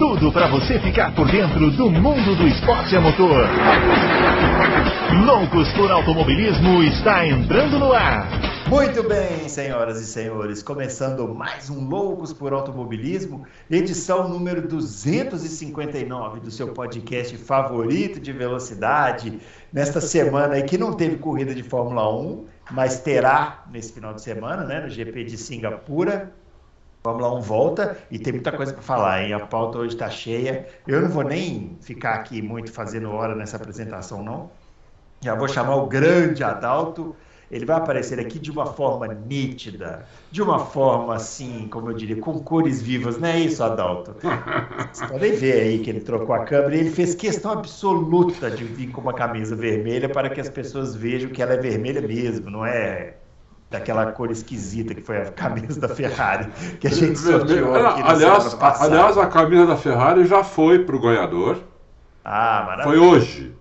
tudo para você ficar por dentro do mundo do esporte a motor. Loucos por Automobilismo está entrando no ar. Muito bem, senhoras e senhores, começando mais um Loucos por Automobilismo, edição número 259 do seu podcast favorito de velocidade. Nesta semana aí que não teve corrida de Fórmula 1, mas terá nesse final de semana, né, no GP de Singapura. Fórmula 1 volta e tem muita coisa para falar, hein? A pauta hoje está cheia. Eu não vou nem ficar aqui muito fazendo hora nessa apresentação, não. Já vou chamar o grande Adalto ele vai aparecer aqui de uma forma nítida, de uma forma assim, como eu diria, com cores vivas, não é isso, Adalto? Vocês podem ver aí que ele trocou a câmera e ele fez questão absoluta de vir com uma camisa vermelha para que as pessoas vejam que ela é vermelha mesmo, não é daquela cor esquisita que foi a camisa da Ferrari que a gente sorteou aqui aliás, aliás, a camisa da Ferrari já foi para o ganhador. Ah, maravilha. Foi hoje.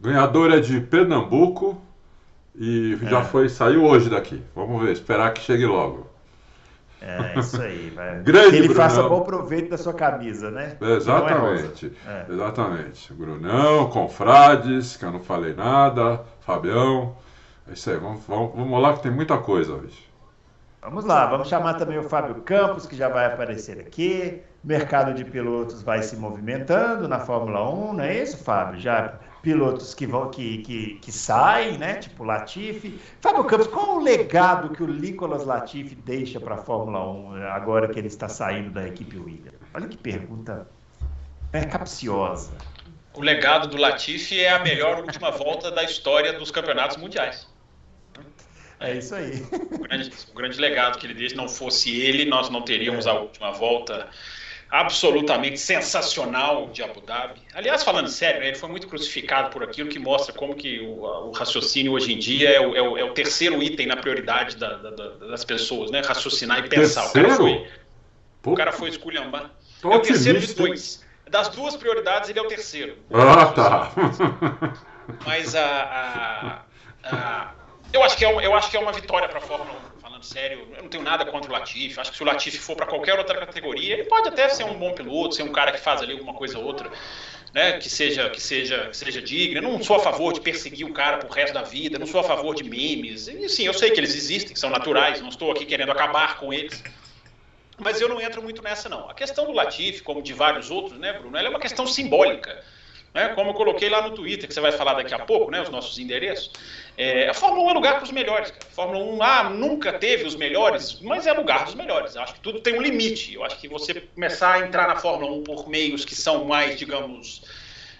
Ganhador é de Pernambuco, e é. já foi, saiu hoje daqui. Vamos ver, esperar que chegue logo. É, isso aí. Vai. Grande que ele Brunão. faça bom proveito da sua camisa, né? Exatamente. É é. Exatamente. Brunão, Confrades, que eu não falei nada, Fabião. É isso aí, vamos, vamos, vamos lá que tem muita coisa hoje. Vamos lá, vamos chamar também o Fábio Campos, que já vai aparecer aqui. O mercado de pilotos vai se movimentando na Fórmula 1, não é isso, Fábio? Já pilotos que vão que, que, que saem, né? Tipo Latifi. Fábio Campos, qual o legado que o Nicolas Latifi deixa para a Fórmula 1 agora que ele está saindo da equipe Williams? Olha que pergunta é capciosa. O legado do Latifi é a melhor última volta da história dos campeonatos mundiais. É isso aí. O grande, o grande legado que ele deixa, não fosse ele, nós não teríamos é. a última volta absolutamente sensacional de Abu Dhabi. Aliás, falando sério, né, ele foi muito crucificado por aquilo que mostra como que o, o raciocínio hoje em dia é o, é, o, é o, terceiro item na prioridade da, da, das pessoas, né? Raciocinar e pensar. Terceiro? O cara foi, o cara foi esculhambar. É o terceiro de dois. Das duas prioridades, ele é o terceiro. Ah, tá. Mas a, a, a eu acho que é, eu acho que é uma vitória para a Fórmula 1 falando sério, eu não tenho nada contra o Latifi. Acho que se o Latifi for para qualquer outra categoria, ele pode até ser um bom piloto, ser um cara que faz ali alguma coisa ou outra, né? Que seja, que seja, que seja digna. Eu não sou a favor de perseguir o cara pro resto da vida, não sou a favor de memes. E sim, eu sei que eles existem, são naturais, não estou aqui querendo acabar com eles. Mas eu não entro muito nessa, não. A questão do Latifi, como de vários outros, né, Bruno, ela é uma questão simbólica. Né? Como eu coloquei lá no Twitter, que você vai falar daqui a pouco, né, os nossos endereços. É, a Fórmula 1 é lugar para os melhores. Cara. A Fórmula 1 ah, nunca teve os melhores, mas é lugar dos melhores. Eu acho que tudo tem um limite. Eu acho que você começar a entrar na Fórmula 1 por meios que são mais, digamos,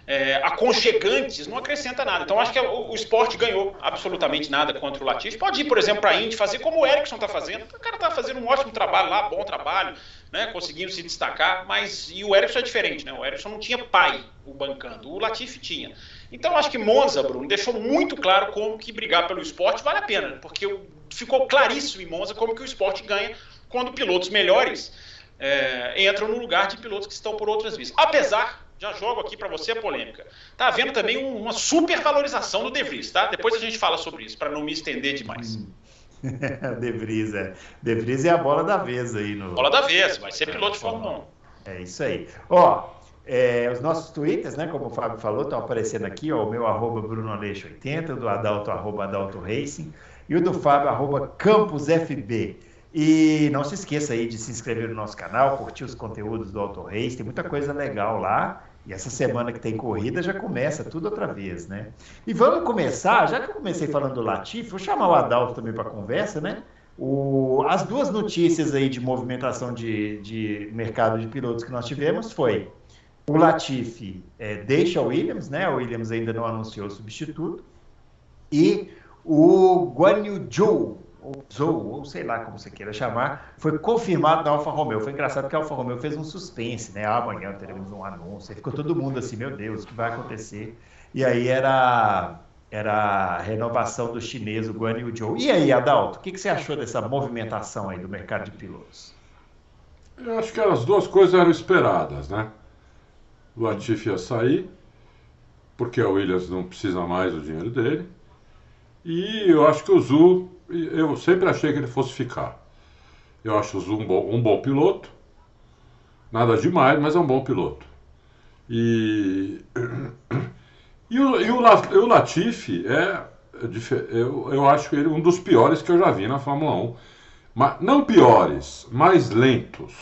é, aconchegantes, não acrescenta nada. Então acho que o, o, esporte ganhou absolutamente nada contra o Latifi. Pode ir, por exemplo, para a Indy fazer como o Ericsson está fazendo. O cara está fazendo um ótimo trabalho lá, bom trabalho né, conseguindo se destacar, mas e o Erickson é diferente, né? O Erickson não tinha pai o bancando, o Latifi tinha. Então acho que Monza, Bruno, deixou muito claro como que brigar pelo esporte vale a pena, porque ficou claríssimo em Monza como que o esporte ganha quando pilotos melhores é, entram no lugar de pilotos que estão por outras vias. Apesar, já jogo aqui para você a polêmica, tá havendo também um, uma supervalorização do De Vries, tá? Depois a gente fala sobre isso, para não me estender demais. Hum. De Vries, é. De Vries é a bola da vez aí. No... Bola da vez, vai ser piloto de Fórmula 1. É isso aí. Ó, é, os nossos twitters, né, como o Fábio falou, estão aparecendo aqui, ó, o meu arroba BrunoAleixo80, o do Adalto, arroba Adalto Racing, e o do Fábio, arroba CampusFB. E não se esqueça aí de se inscrever no nosso canal, curtir os conteúdos do Auto Race, tem muita coisa legal lá. E essa semana que tem corrida já começa tudo outra vez, né? E vamos começar, já que eu comecei falando do Latifi, vou chamar o Adalto também para conversa, né? O, as duas notícias aí de movimentação de, de mercado de pilotos que nós tivemos foi o Latifi é, deixa o Williams, né? O Williams ainda não anunciou o substituto. E o Guan Yu Zhou, ou Zou, ou sei lá como você queira chamar, foi confirmado na Alfa Romeo. Foi engraçado que a Alfa Romeo fez um suspense, né? Ah, amanhã teremos um anúncio. Aí ficou todo mundo assim, meu Deus, o que vai acontecer? E aí era, era a renovação do chinês, o Guan Yu Zhou. E aí, Adalto, o que, que você achou dessa movimentação aí do mercado de pilotos? Eu acho que as duas coisas eram esperadas, né? O Latifi ia sair porque a Williams não precisa mais do dinheiro dele. E eu acho que o Zu, eu sempre achei que ele fosse ficar. Eu acho um bom, um bom piloto, nada demais, mas é um bom piloto. E, e, o, e o, o Latifi é, eu, eu acho ele um dos piores que eu já vi na Fórmula 1. Mas, não piores, mais lentos.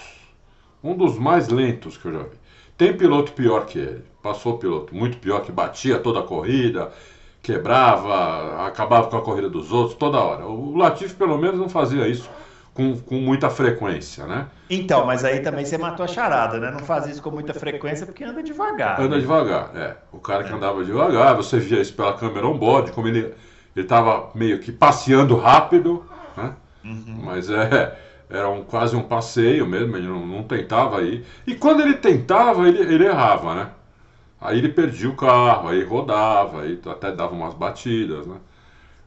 Um dos mais lentos que eu já vi. Tem piloto pior que ele. Passou piloto muito pior, que batia toda a corrida, quebrava, acabava com a corrida dos outros toda hora. O Latifi, pelo menos, não fazia isso com, com muita frequência, né? Então, mas aí também você matou a charada, né? Não faz isso com muita frequência porque anda devagar. Anda né? devagar, é. O cara que andava devagar, você via isso pela câmera on-board, como ele estava meio que passeando rápido, né? Uhum. Mas é, era um, quase um passeio mesmo, ele não, não tentava ir. E quando ele tentava, ele, ele errava, né? Aí ele perdia o carro, aí rodava, aí até dava umas batidas, né?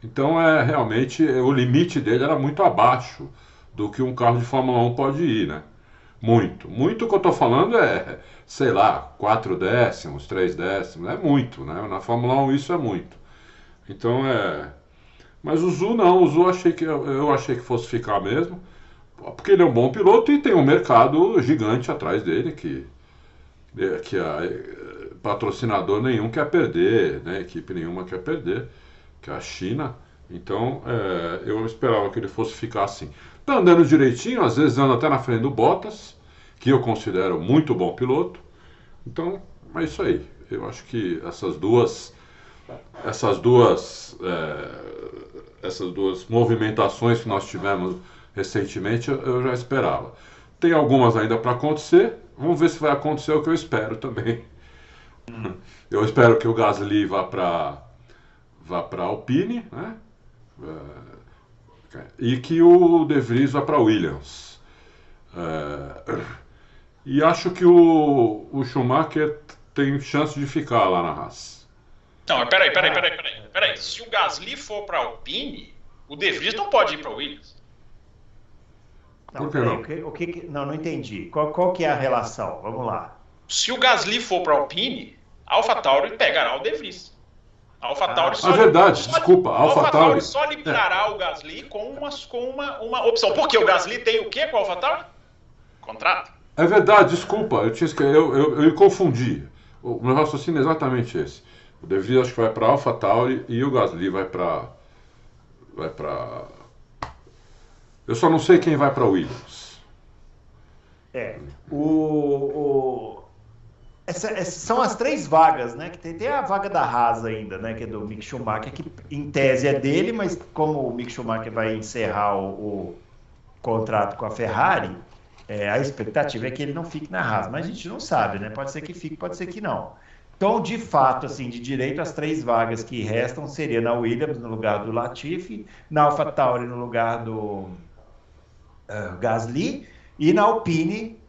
Então é realmente o limite dele era muito abaixo do que um carro de Fórmula 1 pode ir, né? Muito. Muito que eu estou falando é, sei lá, 4 décimos, 3 décimos, é muito, né? Na Fórmula 1 isso é muito. Então é. Mas o Zu não, o Zu achei que, eu achei que fosse ficar mesmo, porque ele é um bom piloto e tem um mercado gigante atrás dele que, que a, patrocinador nenhum quer perder, né? equipe nenhuma quer perder, que é a China. Então é, eu esperava que ele fosse ficar assim. Tá andando direitinho, às vezes anda até na frente do Bottas, que eu considero muito bom piloto. Então, é isso aí. Eu acho que essas duas, essas duas, é, essas duas movimentações que nós tivemos recentemente, eu já esperava. Tem algumas ainda para acontecer. Vamos ver se vai acontecer o que eu espero também. Eu espero que o Gasly vá para vá para Alpine, né? e que o De Vries vá para Williams. É, e acho que o, o Schumacher tem chance de ficar lá na Haas. Não, mas peraí, peraí, peraí, peraí, peraí. Se o Gasly for para Alpine, o De Vries não pode ir para Williams. Não, Por que não? O que, o que, não, não entendi. Qual, qual que é a relação? Vamos lá. Se o Gasly for para Alpine, AlphaTauri pegará o De Vries. AlphaTauri ah, só. É verdade, só, desculpa. AlphaTauri só liberará é. o Gasly com, uma, com uma, uma opção. Porque o Gasly tem o quê com o AlphaTauri? Contrato. É verdade, desculpa. Eu, tinha, eu, eu, eu me confundi. O meu raciocínio é exatamente esse. O De Vries acho que vai para AlphaTauri e o Gasly vai para. Vai para. Eu só não sei quem vai para Williams. É. O, o, essa, essa, são as três vagas, né? Que tem, tem, a vaga da Haas ainda, né? Que é do Mick Schumacher, que em tese é dele, mas como o Mick Schumacher vai encerrar o, o contrato com a Ferrari, é, a expectativa é que ele não fique na Haas. Mas a gente não sabe, né? Pode ser que fique, pode ser que não. Então, de fato, assim, de direito, as três vagas que restam seria na Williams no lugar do Latifi, na AlphaTauri no lugar do uh, Gasly e na Alpine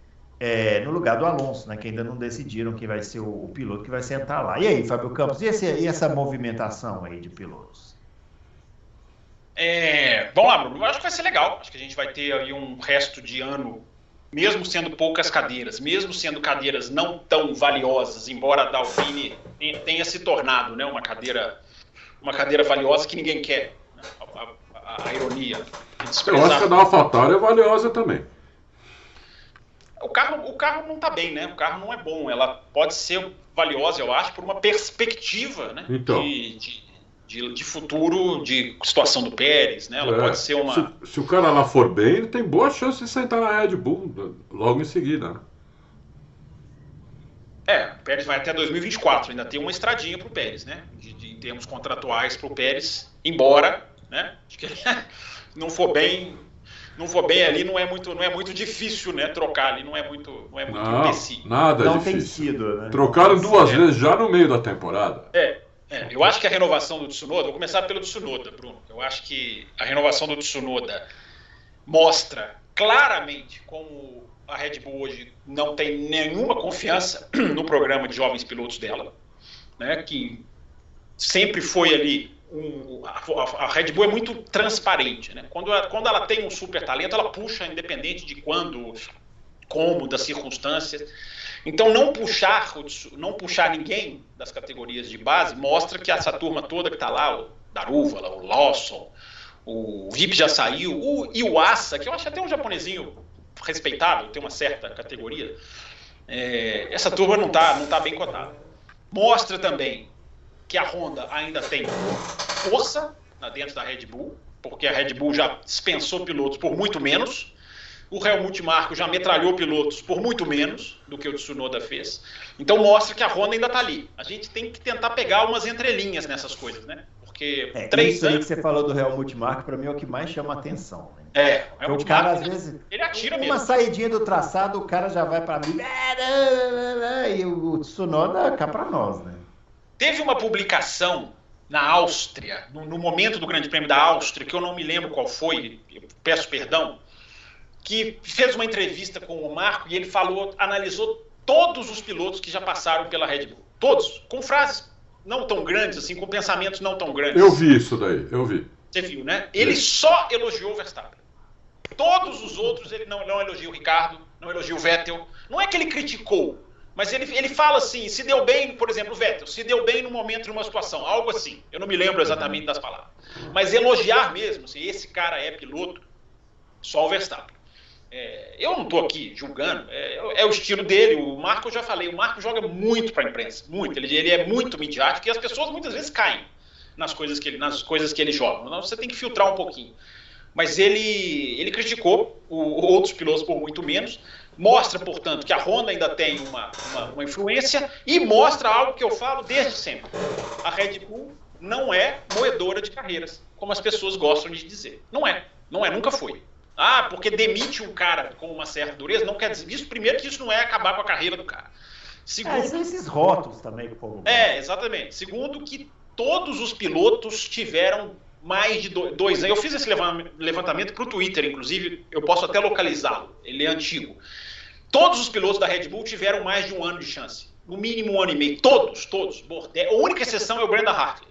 é, no lugar do Alonso, né, que ainda não decidiram quem vai ser o, o, piloto que vai sentar lá. E aí, Fábio Campos, e, esse, e essa movimentação aí de pilotos? É, vamos lá, Bruno, eu acho que vai ser legal. Acho que a gente vai ter aí um resto de ano, mesmo sendo poucas cadeiras, mesmo sendo cadeiras não tão valiosas, embora a Dalvini tenha se tornado né, uma cadeira uma cadeira valiosa que ninguém quer. Né, a, a, a, ironia. Eu acho que a da AlphaTauri é valiosa também. O carro, o carro não está bem, né? O carro não é bom. Ela pode ser valiosa, eu acho, por uma perspectiva né? Então. de, de, de, de futuro, de situação do Pérez, né? Ela é. pode ser uma. Se, se, o cara lá for bem, ele tem boa chance de sentar na Red Bull logo em seguida, né? É, o Pérez vai até 2024, ainda tem uma estradinha para o Pérez, né? De, de, em termos contratuais para o Pérez, embora, né? Que ele não for bem não for bem ali, não é muito, não é muito difícil, né? Trocar ali, não é muito, não é muito não, Nada não difícil. tem sido, né? Trocaram duas é. vezes já no meio da temporada. É, é, eu acho que a renovação do Tsunoda, vou começar pelo Tsunoda, Bruno. Eu acho que a renovação do Tsunoda mostra claramente como a Red Bull hoje não tem nenhuma confiança no programa de jovens pilotos dela, né? Que sempre foi ali um, a, a, Red Bull é muito transparente. Né? Quando, ela, quando ela tem um super talento, ela puxa, independente de quando, como, das circunstâncias. Então não puxar, não puxar ninguém das categorias de base mostra que essa turma toda que está lá, o Daruva, o Lawson, o VIP já saiu, o Iwasa, que eu acho até um japonesinho respeitável, tem uma certa categoria, é, essa turma não está não tá bem cotada. Mostra também que a Honda ainda tem força dentro da Red Bull, porque a Red Bull já dispensou pilotos por muito menos. O Helmut Marko já metralhou pilotos por muito menos do que o Tsunoda fez. Então mostra que a Honda ainda está ali. A gente tem que tentar pegar umas entrelinhas nessas coisas, né? Porque é, três isso anos... aí que você falou do Helmut Marko, para mim é o que mais chama atenção. Né? É, o, o cara às vezes. Ele atira uma mesmo. Uma saidinha do traçado, o cara já vai para mim. E o Tsunoda cá para nós, né? Teve uma publicação na Áustria, no, no, momento do Grande Prêmio da Áustria, que eu não me lembro qual foi, peço perdão, que fez uma entrevista com o Marco e ele falou, analisou todos os pilotos que já passaram pela Red Bull. Todos, com frases não tão grandes, assim, com pensamentos não tão grandes. Eu vi isso daí, eu vi. Você viu, né? Ele só elogiou o Verstappen. Todos os outros ele não, não elogiou o Ricardo, não elogiou o Vettel. Não é que ele criticou, mas ele, ele fala assim, se deu bem, por exemplo, o Vettel, se deu bem no momento, numa situação, algo assim. Eu não me lembro exatamente das palavras. Mas elogiar mesmo, assim, esse cara é piloto, só o Verstappen. É, eu não estou aqui julgando, é, é, o estilo dele. O Marco, eu já falei, o Marco joga muito para a imprensa, muito. Ele, ele, é muito midiático e as pessoas muitas vezes caem nas coisas que ele, nas coisas que ele joga. Então, você tem que filtrar um pouquinho. Mas ele, ele criticou o, outros pilotos por muito menos. Mostra, portanto, que a Honda ainda tem uma, uma, uma influência e mostra algo que eu falo desde sempre. A Red Bull não é moedora de carreiras, como as pessoas gostam de dizer. Não é. Não é, nunca foi. Ah, porque demite um cara com uma certa dureza, não quer dizer isso. Primeiro, que isso não é acabar com a carreira do cara. Segundo, é, são esses rótulos também que o povo. É, exatamente. Segundo, que todos os pilotos tiveram mais de dois anos. Eu fiz esse levantamento para o Twitter, inclusive, eu posso até localizá-lo. Ele é antigo. Todos os pilotos da Red Bull tiveram mais de um ano de chance. No mínimo um ano e meio. Todos, todos. A única exceção é o Brenda Hartley.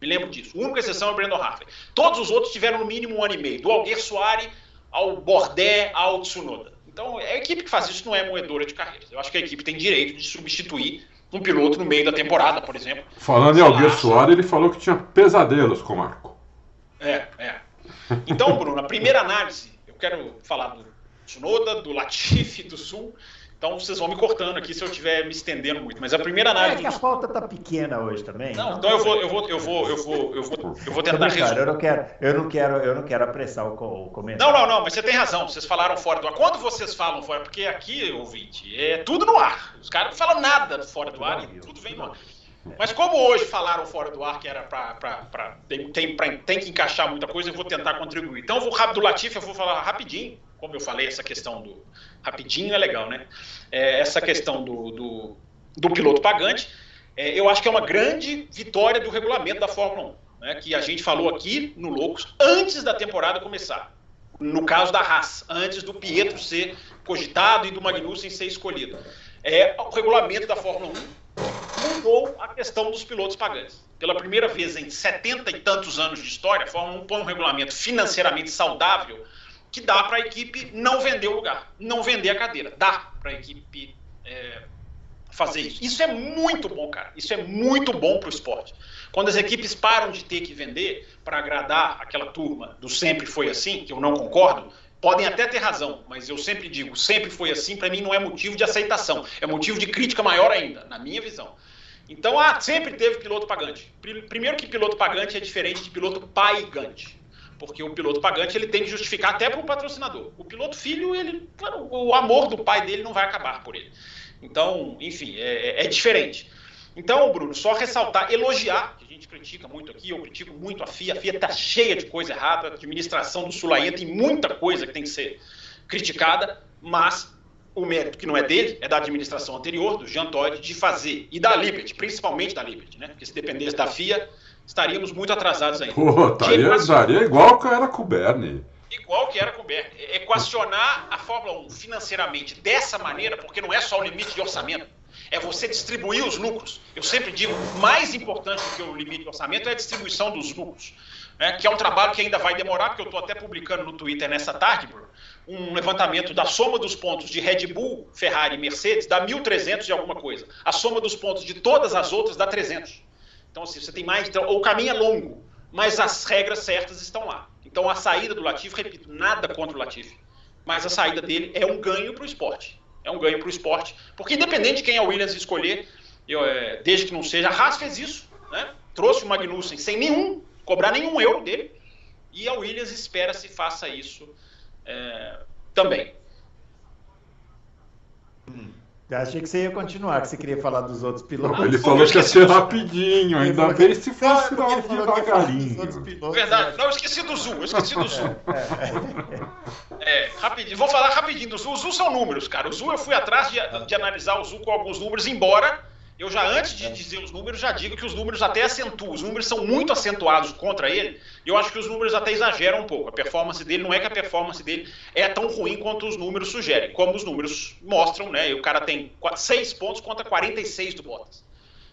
Me lembro disso. A única exceção é o Brandon Hartley. Todos os outros tiveram no mínimo um ano e meio. Do Alguer Soares ao Bordé, ao Tsunoda. Então, é a equipe que faz isso não é moedora de carreiras. Eu acho que a equipe tem direito de substituir um piloto no meio da temporada, por exemplo. Falando em Alguer Soares, ele falou que tinha pesadelos com o Marco. É, é. Então, Bruno, a primeira análise, eu quero falar do Tsunoda, do Latifi, do Sul. Então vocês vão me cortando aqui se eu estiver me estendendo muito. Mas a primeira análise. É que a pauta tá pequena hoje também. Não, então eu vou, eu vou, eu vou, eu vou, eu vou, eu vou tentar resumir. Eu não quero, eu não quero, eu não quero apressar o, o comentário. Não, não, não, mas você tem razão. Vocês falaram fora do ar. Quando vocês falam fora, porque aqui, ouvinte, é tudo no ar. Os caras não falam nada fora do ar e tudo vem no ar. Mas como hoje falaram fora do ar que era para. Tem, tem, tem que encaixar muita coisa, eu vou tentar contribuir. Então, eu vou rápido do Latif, eu vou falar rapidinho, como eu falei, essa questão do. Rapidinho é legal, né? É, essa questão do, do, do piloto pagante. É, eu acho que é uma grande vitória do regulamento da Fórmula 1, né, que a gente falou aqui no Loucos antes da temporada começar. No caso da Haas, antes do Pietro ser cogitado e do Magnussen ser escolhido. É o regulamento da Fórmula 1 mudou a questão dos pilotos pagantes. Pela primeira vez em 70 e tantos anos de história, a Fórmula 1 põe um regulamento financeiramente saudável que dá para a equipe não vender o lugar, não vender a cadeira. Dá para a equipe é, fazer isso. Isso é muito bom, cara. Isso é muito bom para o esporte. Quando as equipes param de ter que vender para agradar aquela turma do sempre foi assim, que eu não concordo, podem até ter razão, mas eu sempre digo, sempre foi assim, para mim não é motivo de aceitação, é motivo de crítica maior ainda, na minha visão. Então, ah, sempre teve piloto pagante. Primeiro que piloto pagante é diferente de piloto paigante porque o piloto pagante ele tem que justificar até para o patrocinador. O piloto filho, ele, o amor do pai dele não vai acabar por ele. Então, enfim, é, é, é diferente. Então, Bruno, só ressaltar, elogiar, que a gente critica muito aqui, eu critico muito a FIA, a FIA está cheia de coisa errada, a administração do Sulaia tem muita coisa que tem que ser criticada, mas o mérito que não é dele, é da administração anterior, do Jean Todt, de fazer, e da Liberty, principalmente da Liberty, né? Porque se dependesse da FIA, estaríamos muito atrasados ainda. Pô, estaria, estaria igual que era com o Bernie. Igual que era com o Bernie. Equacionar a Fórmula 1 financeiramente dessa maneira, porque não é só o limite de orçamento, é você distribuir os lucros. Eu sempre digo, mais importante do que o limite de orçamento é a distribuição dos lucros. né, que é um trabalho que ainda vai demorar, porque eu estou até publicando no Twitter nessa tarde, Bruno, um levantamento da soma dos pontos de Red Bull, Ferrari e Mercedes dá 1.300 e alguma coisa. A soma dos pontos de todas as outras dá 300. Então, assim, você tem mais. Então, o caminho é longo, mas as regras certas estão lá. Então, a saída do Latifi, repito, nada contra o Latifi, mas a saída dele é um ganho para o esporte. É um ganho para o esporte, porque independente de quem a Williams escolher, eu, é, desde que não seja, a Haas fez isso, né? trouxe o Magnussen sem nenhum, cobrar nenhum euro dele, e a Williams espera se faça isso é, também. Eu achei que você ia continuar, que você queria falar dos outros pilotos. Ele falou que ia ser rapidinho, ainda bem se fosse não, devagarinho. Verdade, não, eu esqueci do Zul, eu esqueci do Zul. É, é, rapidinho, vou falar rapidinho do Zul. O Zul são números, cara. O Zul eu fui atrás de, de analisar o Zul com alguns números, embora eu já, antes de dizer os números, já digo que os números até acentuam. Os números são muito acentuados contra ele. E eu acho que os números até exageram um pouco. A performance dele não é que a performance dele é tão ruim quanto os números sugerem. Como os números mostram, né? E o cara tem 6 pontos contra 46 do Bottas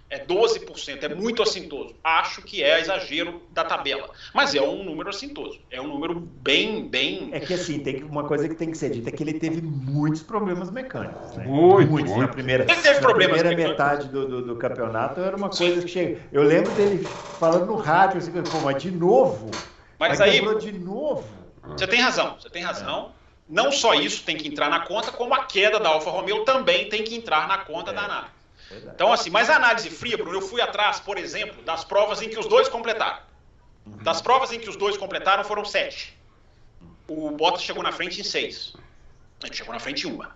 é 12%, é muito assintoso. Acho que é exagero da tabela, mas é um número assintoso. É um número bem, bem. É que assim, tem uma coisa que tem que ser dita é que ele teve muitos problemas mecânicos. Né? Muito, muitos. Muito. Na primeira, ele teve na problemas primeira metade do, do, do, campeonato era uma coisa que chega. Eu lembro dele falando no rádio, assim, pô, mas de novo. Mas aí. de novo. Você tem razão, você tem razão. Não só isso tem que entrar na conta, como a queda da Alfa Romeo também tem que entrar na conta é. da análise. Então, assim, mas a análise fria, Bruno, eu fui atrás, por exemplo, das provas em que os dois completaram. Das provas em que os dois completaram foram sete. O Bottas chegou na frente em seis. Ele chegou na frente em uma.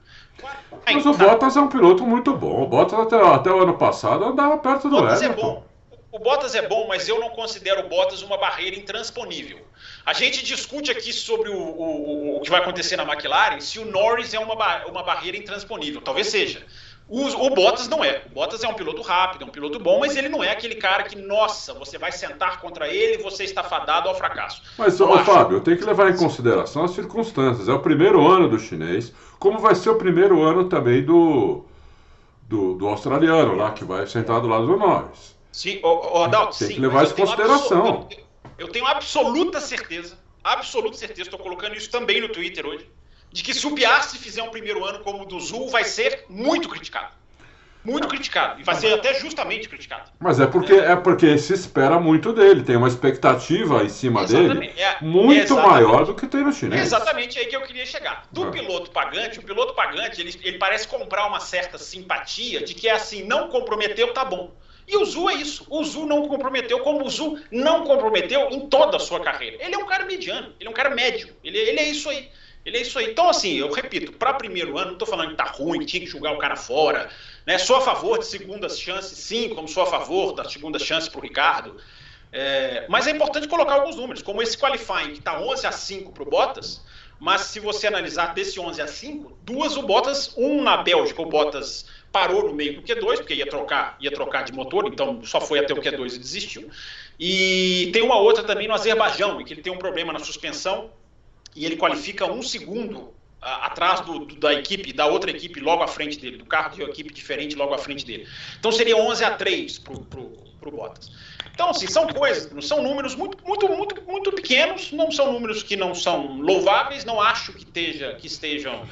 Mas o Bottas é um piloto muito bom. O Bottas até, até o ano passado andava perto do Bottas Hamilton. É bom. O Bottas é bom, mas eu não considero o Bottas uma barreira intransponível. A gente discute aqui sobre o, o, o que vai acontecer na McLaren se o Norris é uma, uma barreira intransponível. Talvez seja. O, o, Bottas não é. O Bottas é um piloto rápido, é um piloto bom, mas ele não é aquele cara que, nossa, você vai sentar contra ele e você está fadado ao fracasso. Mas, ô, Fábio, eu tenho que levar em consideração as circunstâncias. É o primeiro ano do chinês, como vai ser o primeiro ano também do, do, do australiano lá, que vai sentar do lado do Norris. Sim, Adalto, tem sim, que levar isso em consideração. Eu, eu tenho absoluta certeza, absoluta certeza, estou colocando isso também no Twitter hoje de que se o Piastri fizer um primeiro ano como o do Zul, vai ser muito criticado. Muito criticado. E vai ser até justamente criticado. Mas é porque é, é porque se espera muito dele. Tem uma expectativa em cima exatamente. dele é, muito maior do que tem no chinês. exatamente aí que eu queria chegar. Do é. piloto pagante, o piloto pagante, ele, ele parece comprar uma certa simpatia de que é assim, não comprometeu, tá bom. E o Zu é isso. O Zu não comprometeu, como o Zu não comprometeu em toda a sua carreira. Ele é um cara mediano, ele é um cara médio. Ele, ele é isso aí. Ele é isso aí. Então, assim, eu repito, para primeiro ano, não estou falando que tá ruim, tinha que jogar o cara fora. Né? Sou a favor de segundas chances, sim, como sou a favor da segunda chance para o Ricardo. É, mas é importante colocar alguns números, como esse qualifying que está 11 a 5 para o Bottas, mas se você analisar desse 11 a 5, duas o Bottas, um na Bélgica, o Bottas parou no meio do Q2, porque ia trocar, ia trocar de motor, então só foi até o Q2 e desistiu. E tem uma outra também no Azerbaijão, em que ele tem um problema na suspensão, e ele qualifica um segundo atrás do, do, da equipe, da outra equipe logo à frente dele, do carro de uma equipe diferente logo à frente dele. Então seria 11 a 3 para o Bottas. Então, assim, são coisas, são números muito, muito, muito, muito pequenos, não são números que não são louváveis, não acho que, esteja, que estejam,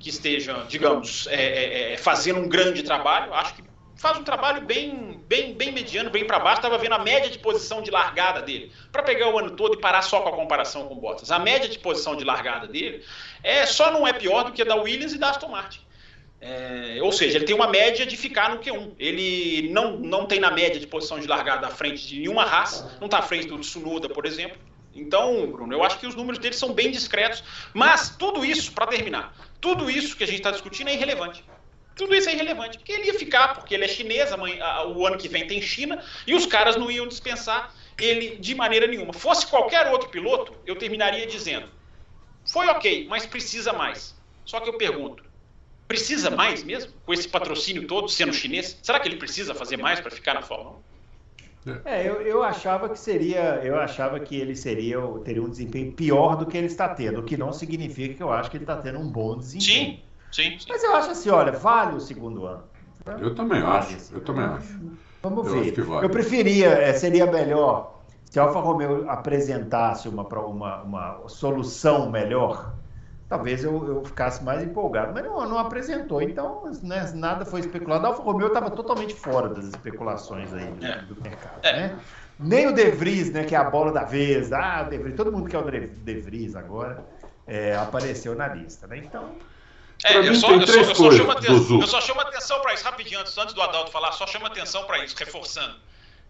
que estejam, digamos, é, é, é fazendo um grande trabalho, acho que faz um trabalho bem, bem, bem mediano, bem para baixo. Estava vendo a média de posição de largada dele, para pegar o ano todo e parar só com a comparação com o Bottas. A média de posição de largada dele é só não é pior do que a da Williams e da Aston Martin. É, ou seja, ele tem uma média de ficar no Q1. Ele não, não tem na média de posição de largada à frente de nenhuma raça, não está à frente do Tsunoda, por exemplo. Então, Bruno, eu acho que os números dele são bem discretos, mas tudo isso, para terminar, tudo isso que a gente está discutindo é irrelevante. Tudo isso é irrelevante, porque ele ia ficar, porque ele é chinês, o ano que vem tem China, e os caras não iam dispensar ele de maneira nenhuma. Fosse qualquer outro piloto, eu terminaria dizendo: foi ok, mas precisa mais. Só que eu pergunto: precisa mais mesmo? Com esse patrocínio todo, sendo chinês? Será que ele precisa fazer mais para ficar na Fórmula 1? É, eu, eu achava que seria, eu achava que ele seria, teria um desempenho pior do que ele está tendo, o que não significa que eu acho que ele está tendo um bom desempenho. Sim, Sim, sim. Mas eu acho assim, olha, vale o segundo ano. Eu também vale acho, eu também acho. Vamos eu ver. Vale. Eu preferia, é, seria melhor se a Alfa Romeo apresentasse uma, uma, uma solução melhor, talvez eu, eu ficasse mais empolgado. Mas não, não apresentou, então né, nada foi especulado. A Alfa Romeo estava totalmente fora das especulações aí do, é. do mercado. É. Né? Nem o De Vries, né, que é a bola da vez. Ah, De Vries, todo mundo quer o De Vries agora, é, apareceu na lista. Né? Então, é, eu, só, eu, só, eu, só chamo atenção, eu só chamo atenção para isso, rapidinho, antes, antes do Adalto falar, só chamo atenção para isso, reforçando.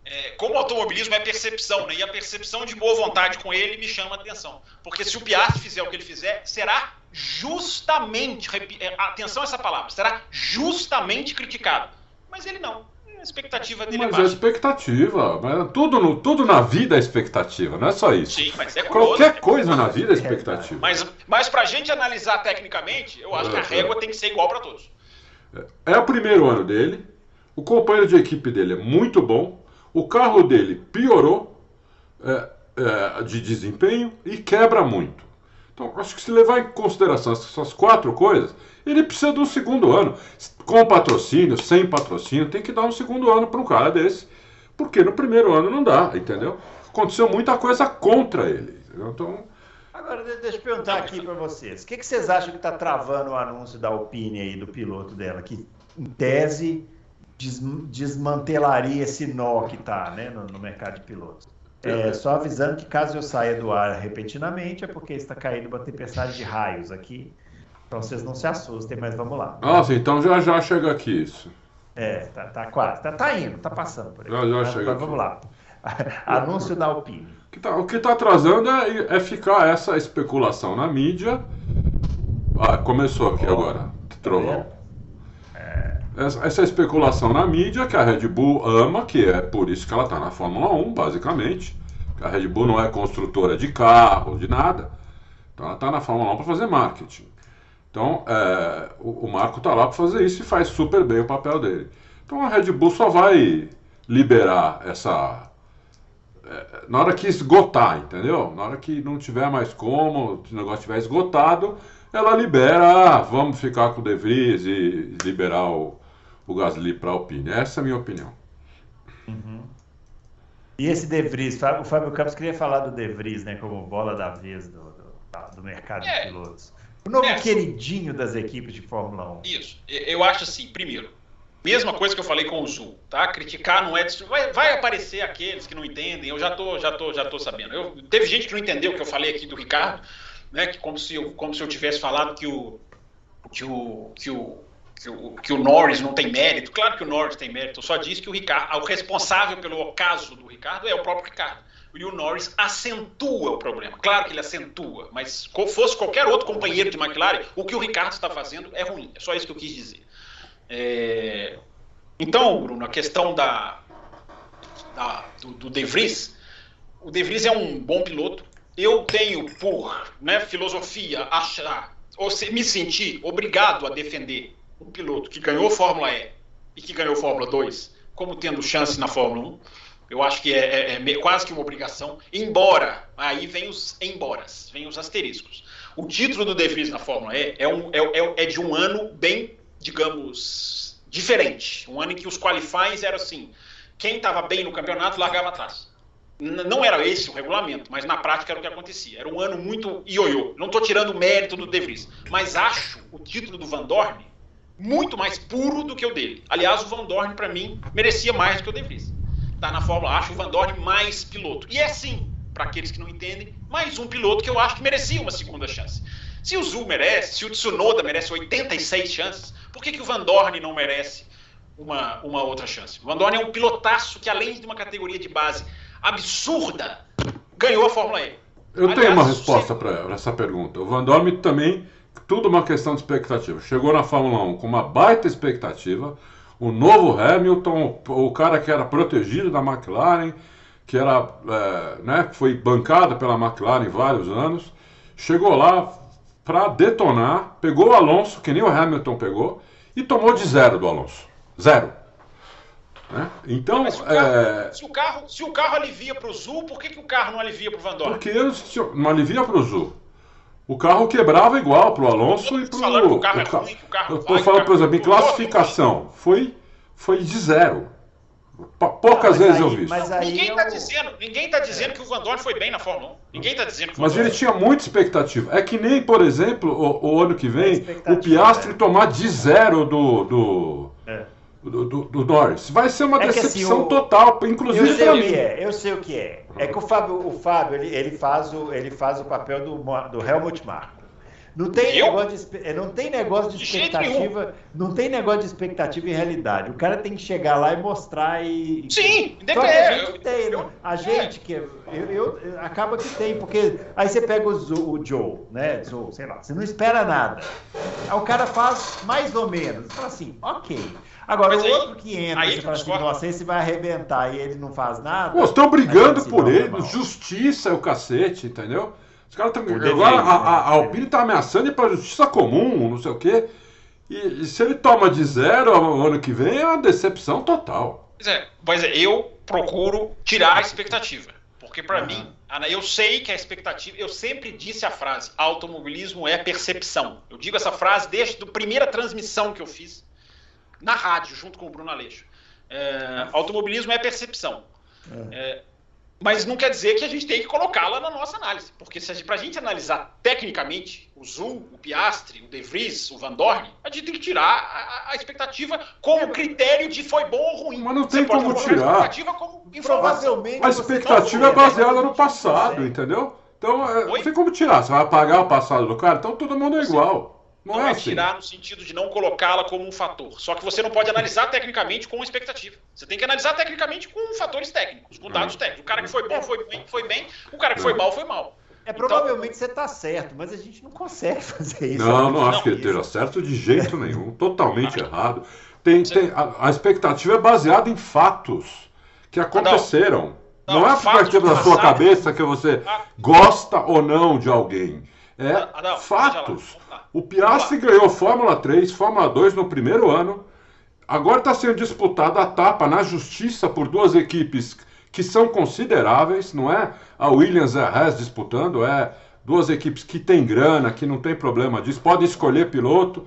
É, como automobilismo é percepção, né? E a percepção de boa vontade com ele me chama atenção. Porque se o Piastri fizer o que ele fizer, será justamente, é, atenção a essa palavra, será justamente criticado. Mas ele não a expectativa dele mas é baixa. é expectativa. Mas tudo, no, tudo na vida é expectativa, não é só isso. Sim, mas é curioso, Qualquer né? coisa na vida é expectativa. Mas, mas pra gente analisar tecnicamente, eu acho é, que a é. régua é. tem que ser igual para todos. É, é o primeiro ano dele, o companheiro de equipe dele é muito bom, o carro dele piorou é, é, de desempenho e quebra muito. Então, acho que se levar em consideração essas quatro coisas, ele precisa de um segundo ano. Com patrocínio, sem patrocínio, tem que dar um segundo ano para um cara desse. Porque no primeiro ano não dá, entendeu? Aconteceu muita coisa contra ele. Então. Agora, deixa eu perguntar aqui para vocês. O que, que vocês acham que está travando o anúncio da Alpine aí, do piloto dela? Que, em tese, desmantelaria esse nó que está né, no, no mercado de pilotos. É, só avisando que caso eu saia do ar repentinamente é porque está caindo uma tempestade de raios aqui. Então vocês não se assustem, mas vamos lá. Nossa, então já já chega aqui isso. É, tá, tá quase. Tá, tá indo, tá passando por aí. Já já chega aqui. Vamos lá. Anúncio da Alpine. Que tá, o que está atrasando é, é, ficar essa especulação na mídia. Ah, começou aqui oh, agora. Trovão. É. Essa, especulação na mídia que a Red Bull ama, que é por isso que ela está na Fórmula 1, basicamente. A Red Bull não é construtora de carro, de nada. Então ela está na Fórmula 1 para fazer marketing. Então, é, o, o, Marco está lá para fazer isso e faz super bem o papel dele. Então, a Red Bull só vai liberar essa. É, na hora que esgotar, entendeu? Na hora que não tiver mais como, o negócio estiver esgotado, ela libera, ah, vamos ficar com o De Vries e liberar o, o Gasly para a Alpine. Essa é a minha opinião. Uhum. E esse De Vries, o Fábio Campos queria falar do De Vries, né, como bola da vez do, do, do mercado é. de pilotos. O novo é, queridinho das equipes de Fórmula 1. Isso. Eu acho assim, primeiro, mesma coisa que eu falei com o Zul, tá? Criticar não é. Vai, vai aparecer aqueles que não entendem, eu já tô, já tô, já tô sabendo. Eu, teve gente que não entendeu o que eu falei aqui do Ricardo, né? Que como se eu, como se eu tivesse falado que o. Que o, que o que o, que o Norris não tem mérito. Claro que o Norris tem mérito. Só disse que o Ricardo, o responsável pelo ocaso do Ricardo é o próprio Ricardo e o Norris acentua o problema. Claro que ele acentua, mas se fosse qualquer outro companheiro de McLaren, o que o Ricardo está fazendo é ruim. É só isso que eu quis dizer. É... Então, Bruno, a questão da, da do, do De Vries, o De Vries é um bom piloto. Eu tenho por né, filosofia achar, ou se, me sentir obrigado a defender um piloto que ganhou Fórmula E e que ganhou Fórmula 2 como tendo chance na Fórmula 1. Eu acho que é, é, é, quase que uma obrigação, embora, aí vem os emboras, vem os asteriscos. O título do De Vries na Fórmula E é, um, é, é, é, de um ano bem, digamos, diferente. Um ano em que os qualifies eram assim, quem estava bem no campeonato largava atrás. Não era esse o regulamento, mas na prática era o que acontecia. Era um ano muito ioiô. Não estou tirando o mérito do De Vries, mas acho o título do Van Dorn muito mais puro do que o dele. Aliás, o Van Dorn, para mim, merecia mais do que o De Vries tá na Fórmula, acho o Van Dorn mais piloto. E é sim, para aqueles que não entendem, mais um piloto que eu acho que merecia uma segunda chance. Se o Zul merece, se o Tsunoda merece 86 chances, por que, que o Van Dorn não merece uma, uma outra chance? O Van Dorn é um pilotaço que, além de uma categoria de base absurda, ganhou a Fórmula E. Eu Aliás, tenho uma resposta você... para essa pergunta. O Van Dorn também, tudo uma questão de expectativa. Chegou na Fórmula 1 com uma baita expectativa, o novo Hamilton, o cara que era protegido da McLaren, que era, é, né, foi bancado pela McLaren vários anos, chegou lá para detonar, pegou o Alonso, que nem o Hamilton pegou, e tomou de zero do Alonso. Zero. Né? Então, se o, carro, é... se, o carro, se o carro alivia para o Zul, por que, que o carro não alivia para o Van Dorn? Porque não alivia para o Zul. O carro quebrava igual para o Alonso e para o. O carro é ruim, o carro Eu estou falando, por exemplo, em classificação. Foi, foi de zero. Poucas vezes aí, eu vi isso. Mas aí ninguém está eu... dizendo, ninguém tá dizendo que o Van Dorn foi bem na Fórmula 1. Ninguém está dizendo que Mas ele tinha muita expectativa. É que nem, por exemplo, o, o ano que vem, o Piastri é. tomar de zero do. do... É. Do, do, do, Norris. Vai ser uma é decepção assim, o... total, inclusive para mim. É, eu sei o que é. É que o Fábio, o Fábio ele, ele, faz o, ele faz o papel do, do Helmut Marko. Não tem, negócio de, não tem negócio de expectativa. Não tem negócio de expectativa em realidade. O cara tem que chegar lá e mostrar e. Sim, Só que a gente tem, eu, a gente que. Eu, eu, acaba que tem, porque aí você pega o, o Joe, né? Joe, sei lá, você não espera nada. Aí o cara faz mais ou menos. Você fala assim, ok. Agora, Mas o aí, outro que entra, aí, você fala assim, nossa, esse vai arrebentar e ele não faz nada. Pô, estão brigando assim, por ele, justiça é o cacete, entendeu? Os caras estão. Agora a, a, a Alpine está ameaçando ir para a justiça comum, não sei o quê. E, e, se ele toma de zero ano que vem, é uma decepção total. Pois é, pois é eu procuro tirar a expectativa. Porque para uhum. mim, eu sei que a expectativa. Eu sempre disse a frase: automobilismo é percepção. Eu digo essa frase desde a primeira transmissão que eu fiz na rádio, junto com o Bruno Aleixo. É, automobilismo é percepção. É. é mas não quer dizer que a gente tem que colocá-la na nossa análise. Porque se para a gente analisar tecnicamente o Zul, o Piastre, o De Vries, o Van Dorn, a gente tem que tirar a, a expectativa como critério de foi bom ou ruim. Mas não tem como tirar. A expectativa como Provavelmente a expectativa é baseada no passado, entendeu? Então, é, não tem como tirar. Você vai apagar o passado do cara, então todo mundo é igual. Não, não é, é assim. tirar no sentido de não colocá-la como um fator. Só que você não pode analisar tecnicamente com expectativa. Você tem que analisar tecnicamente com fatores técnicos, com dados uhum. técnicos. O cara que foi bom foi bem, foi bem. O cara que foi uhum. mal foi mal. É, provavelmente então, você está certo, mas a gente não consegue fazer isso. Não, não acho que ele esteja certo de jeito nenhum. Totalmente errado. Tem, tem, a, a, expectativa é baseada em fatos que aconteceram. Não, não, não é a partir da sua cabeça que você ah. gosta ou não de alguém. É ah, fatos. O Piastri ganhou Fórmula 3, Fórmula 2 no primeiro ano. Agora está sendo disputada a etapa na justiça por duas equipes que são consideráveis, não é a Williams e a Haas disputando, é duas equipes que têm grana, que não tem problema disso, podem escolher piloto.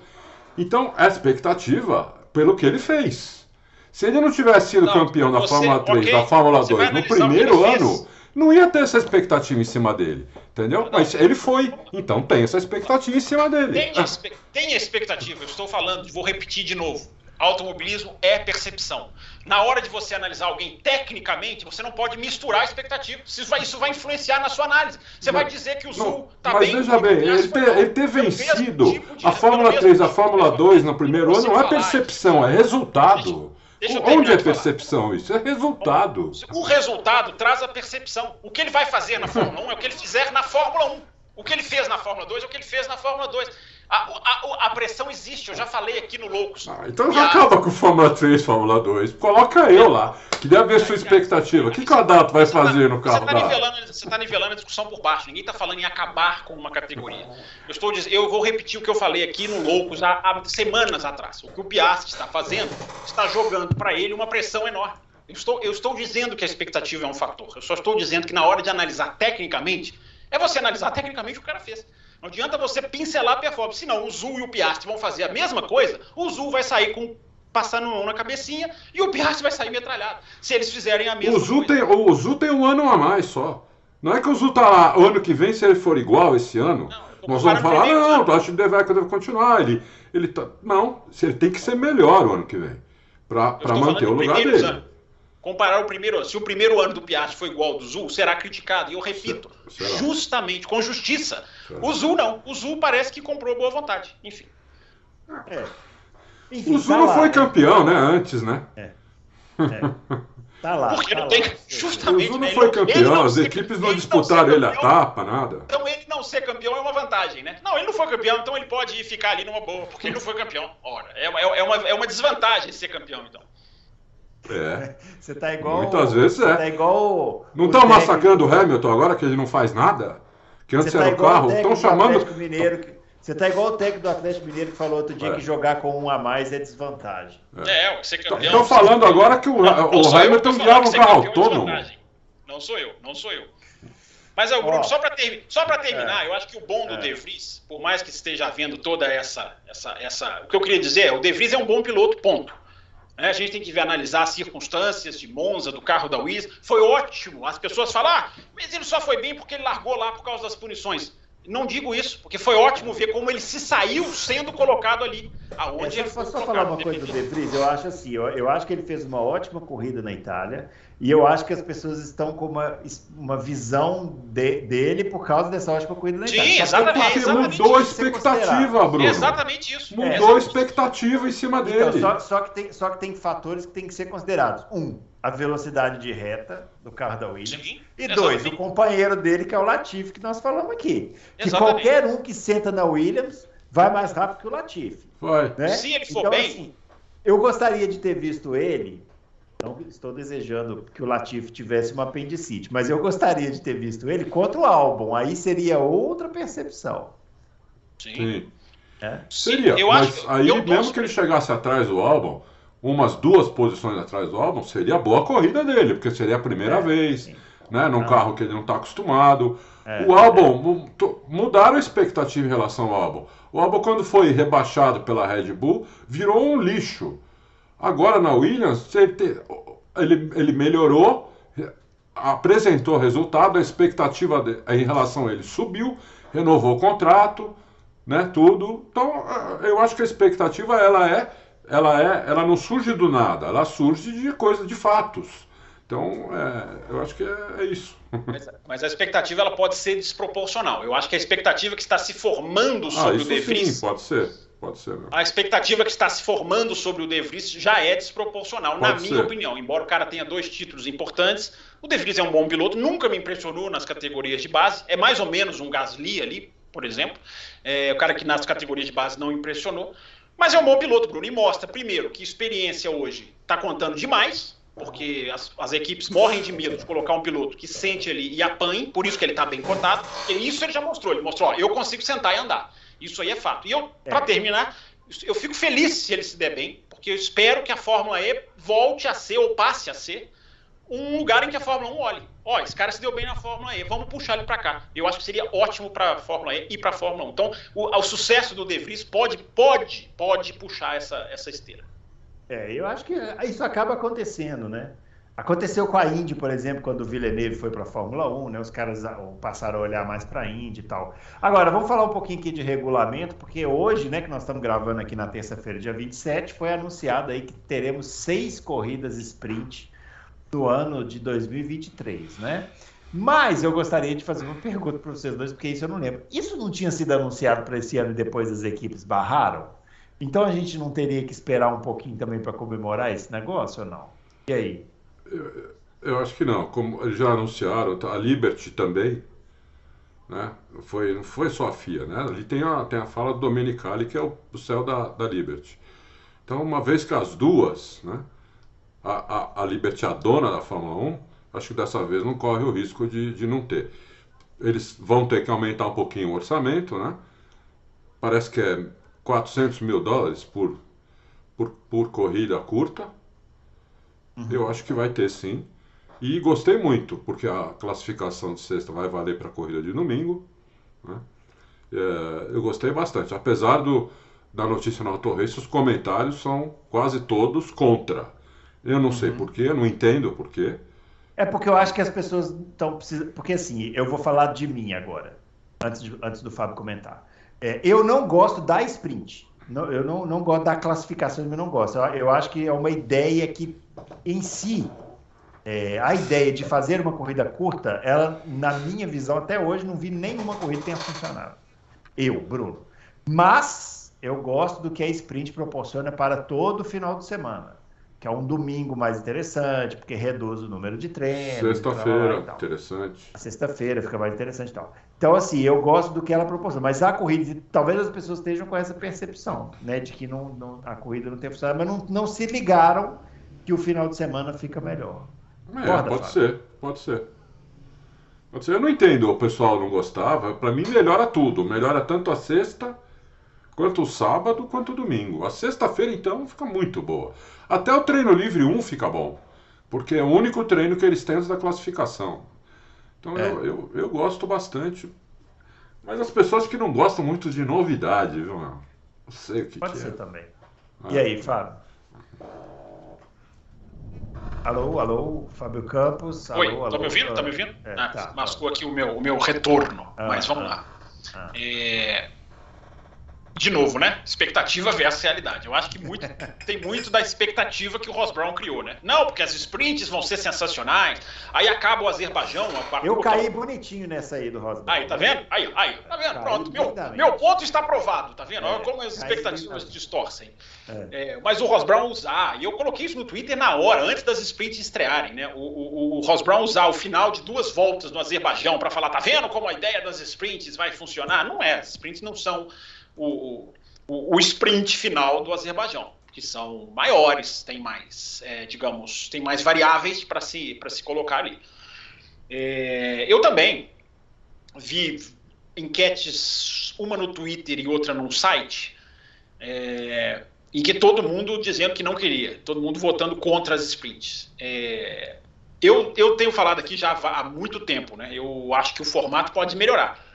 Então, a expectativa pelo que ele fez. Se ele não tivesse sido não, campeão da Fórmula 3, okay, da Fórmula 2 no primeiro ano, não ia ter essa expectativa em cima dele. Entendeu? Não, Mas ele foi. Então tem essa expectativa em cima dele. Tem, tem expectativa, eu estou falando, vou repetir de novo. Automobilismo é percepção. Na hora de você analisar alguém tecnicamente, você não pode misturar a expectativa. Isso vai, isso vai influenciar na sua análise. Você vai dizer que o Zul está bem. Mas veja bem, ele ter, ele ter vencido tipo de, a Fórmula 3, a Fórmula 2 no primeiro ano não é percepção, é resultado. Onde é percepção isso? É resultado. O resultado traz a percepção. O que ele vai fazer na Fórmula 1 é o que ele fizer na Fórmula 1. O que ele fez na Fórmula 2 é o que ele fez na Fórmula 2. A, a, a pressão existe, eu já falei aqui no Loucos. Ah, então já acaba com Fórmula 3, Fórmula 2. Coloca eu lá, que deve ver sua expectativa. O que, que o Adalto vai fazer no carro você tá Você está nivelando a discussão por baixo. Ninguém está falando em acabar com uma categoria. Eu estou eu vou repetir o que eu falei aqui no Loucos há, há semanas atrás. O que o Piastri está fazendo está jogando para ele uma pressão enorme. Eu estou, eu estou dizendo que a expectativa é um fator. Eu só estou dizendo que na hora de analisar tecnicamente, é você analisar tecnicamente o que o cara fez. Não adianta você pincelar a performance, senão o Zul e o Piastri vão fazer a mesma coisa, o Zul vai sair com passando mão na cabecinha e o Piastri vai sair metralhado. Se eles fizerem a mesma o Zul coisa. Tem, o Zul tem um ano a mais só. Não é que o Zul tá lá, ano que vem, se ele for igual esse ano, não, nós vamos falar, não, eu acho que o Deveca deve continuar. Ele, ele tá, não, ele tem que ser melhor o ano que vem, para manter o lugar dele. Anos comparar o primeiro ano. Se o primeiro ano do Piastri foi igual ao do Zul, será criticado. E eu repito, será? justamente, com justiça. Será? O Zul não. O Zul parece que comprou boa vontade. Enfim. É. Enfim o Zul tá não lá, foi campeão, né? Antes, né? É. é. Tá lá. Porque tá não tem. Justamente. O Zul não né? foi campeão, não as equipes não disputaram ele a tapa, nada. Então ele não ser campeão é uma vantagem, né? Não, ele não foi campeão, então ele pode ficar ali numa boa, porque ele não foi campeão. Ora, é, é, é, uma, é uma desvantagem ser campeão, então. É. Você tá igual. Muitas vezes é. Tá igual. Não estão massacrando o Hamilton agora que ele não faz nada? Que antes tá era o carro. Estão chamando. Mineiro que... Você tá igual o técnico do Atlético Mineiro que falou outro dia é. que jogar com um a mais é desvantagem. É, é você campeão. Estão falando agora que o, não, o Hamilton já um carro autônomo. Não sou eu, não sou eu. Mas, o Bruno, oh, só para ter, terminar, é, eu acho que o bom do é. De Vries, por mais que esteja havendo toda essa, essa, essa. O que eu queria dizer é: o De Vries é um bom piloto, ponto. Né? A gente tem que ver, analisar as circunstâncias de Monza, do carro da Williams. Foi ótimo. As pessoas falam, ah, mas ele só foi bem porque ele largou lá por causa das punições. Não digo isso, porque foi ótimo ver como ele se saiu sendo colocado ali. Aonde é, ele só, só falar uma coisa do De Vries, eu acho assim, eu, eu, acho que ele fez uma ótima corrida na Itália e eu acho que as pessoas estão com uma, uma visão de, dele por causa dessa ótima corrida na Itália. Sim, exatamente. Porque exatamente mudou a expectativa, Bruno. Exatamente isso. Mudou é. a expectativa em cima então, dele. Então, só, só, que tem, só que tem fatores que tem que ser considerados. Um, a velocidade de reta do carro da Williams. Sim, e dois, o companheiro dele, que é o Latifi, que nós falamos aqui. Que qualquer um que senta na Williams vai mais rápido que o Latifi. Vai. Né? Se ele for então, bem. Assim, eu gostaria de ter visto ele. Não estou desejando que o Latifi tivesse uma apendicite, mas eu gostaria de ter visto ele contra o álbum. Aí seria outra percepção. Sim. Sim. É? Seria. Eu mas acho, aí, eu mesmo que ele chegasse atrás do álbum, umas duas posições atrás do álbum, seria boa a corrida dele, porque seria a primeira é, vez, sim. né? Num ah. carro que ele não está acostumado. É, o álbum, mudaram a expectativa em relação ao álbum. O álbum, quando foi rebaixado pela Red Bull, virou um lixo. Agora na Williams, ele, ele melhorou, apresentou resultado, a expectativa de, em relação a ele subiu, renovou o contrato, né? Tudo. Então, eu acho que a expectativa ela é ela, é, ela não surge do nada, ela surge de coisas, de fatos. Então, é, eu acho que é, é isso. Mas, mas, a expectativa ela pode ser desproporcional. Eu acho que a expectativa que está se formando ah, sobre ah, o De Vries... Sim, pode ser. Pode ser. Né? A expectativa que está se formando sobre o De Vries já é desproporcional, pode na minha ser. opinião. Embora o cara tenha dois títulos importantes, o De Vries é um bom piloto, nunca me impressionou nas categorias de base. É mais ou menos um Gasly ali, por exemplo. É, o cara que nas categorias de base não impressionou. Mas é um bom piloto, Bruno, e mostra, primeiro, que experiência hoje está contando demais, porque as, as, equipes morrem de medo de colocar um piloto que sente ali e apanhe, por isso que ele está bem cotado. E isso ele já mostrou, ele mostrou, ó, eu consigo sentar e andar. Isso aí é fato. E eu, para é. terminar, eu fico feliz se ele se der bem, porque eu espero que a Fórmula E volte a ser, ou passe a ser, um lugar em que a Fórmula 1 olhe. Ó, esse cara se deu bem na Fórmula E, vamos puxar ele para cá. Eu acho que seria ótimo para a Fórmula E e para a Fórmula 1. Então, o, o, sucesso do De Vries pode, pode, pode puxar essa, essa esteira. É, eu acho que isso acaba acontecendo, né? Aconteceu com a Indy, por exemplo, quando o Villeneuve foi para a Fórmula 1, né? Os caras passaram a olhar mais para a Indy e tal. Agora, vamos falar um pouquinho aqui de regulamento, porque hoje, né, que nós estamos gravando aqui na terça-feira, dia 27, foi anunciado aí que teremos seis corridas sprint do ano de 2023, né? Mas eu gostaria de fazer uma pergunta para vocês dois, porque isso eu não lembro. Isso não tinha sido anunciado para esse ano e depois as equipes barraram? Então a gente não teria que esperar um pouquinho também para comemorar esse negócio ou não? E aí? Eu, acho que não. Como já anunciaram, tá, a Liberty também, né? Foi, não foi só a FIA, né? Ali tem a, tem a fala do Domenicali, que é o, o céu da, da Liberty. Então, uma vez que as duas, né? a, a, a Liberty, a dona da Fórmula 1, acho que dessa vez não corre o risco de, de não ter. Eles vão ter que aumentar um pouquinho o orçamento, né? Parece que é 400 mil dólares por, por, por corrida curta. Uhum. Eu acho que vai ter sim. E gostei muito, porque a classificação de sexta vai valer para a corrida de domingo. Né? É, eu gostei bastante. Apesar do, da notícia no Auto Race, os comentários são quase todos contra. Eu não uhum. sei porquê, eu não entendo porquê. É porque eu acho que as pessoas estão precisando. Porque assim, eu vou falar de mim agora, antes, de, antes do Fábio comentar. É, eu não gosto da sprint. Não, eu não, não gosto da classificação, eu não gosto. Eu, eu acho que é uma ideia que, em si, é, a ideia de fazer uma corrida curta, ela, na minha visão, até hoje, não vi nenhuma corrida que tenha funcionado. Eu, Bruno. Mas eu gosto do que a sprint proporciona para todo final de semana que é um domingo mais interessante, porque reduz o número de treinos. Sexta-feira, interessante. Sexta-feira fica mais interessante e tal. Então, assim, eu gosto do que ela proporciona. Mas a corrida, talvez as pessoas estejam com essa percepção, né, de que não, não a corrida não tem funcionado, mas não, não se ligaram que o final de semana fica melhor. É, Corda, pode Fábio. ser, pode ser. Pode ser. Eu não entendo, o pessoal não gostava. Para mim, melhora tudo. Melhora tanto a sexta quanto o sábado quanto o domingo. A sexta-feira, então, fica muito boa. Até o treino livre 1 fica bom, porque é o único treino que eles têm antes da classificação. Então é. eu, eu, eu, gosto bastante. Mas as pessoas que não gostam muito de novidade, viu, Não sei o que Pode que ser é. também. Ah, e aí, Fábio? Alô, alô, Fábio Campos. Oi, alô, tá me ouvindo? Tá me ouvindo? É, ah, tá, mascou aqui o meu, o meu retorno. Ah, mas vamos ah, lá. ah. É, De novo, né? Expectativa versus realidade. Eu acho que muito, tem muito da expectativa que o Ross Brown criou, né? Não, porque as sprints vão ser sensacionais. Aí acaba o Azerbaijão. Eu caí bonitinho nessa aí do Rosa. Aí, tá vendo? Aí, aí, tá vendo? Caí Pronto, meu, meu ponto está provado, tá vendo? É, Olha como as expectativas distorcem. É. É, mas o Ross Brown usar, e eu coloquei isso no Twitter na hora, antes das sprints estrearem, né? O, o, o Ross Brown usar o final de duas voltas no Azerbaijão para falar, tá vendo como a ideia das sprints vai funcionar? Não é, as sprints não são o, o, o sprint final do Azerbaijão, que são maiores, tem mais, é, digamos, tem mais variáveis para se, se colocar ali. É, eu também vi enquetes, uma no Twitter e outra num site, é, em que todo mundo dizendo que não queria, todo mundo votando contra as sprints. É, eu, eu tenho falado aqui já há há muito tempo, né? Eu acho que o formato pode melhorar.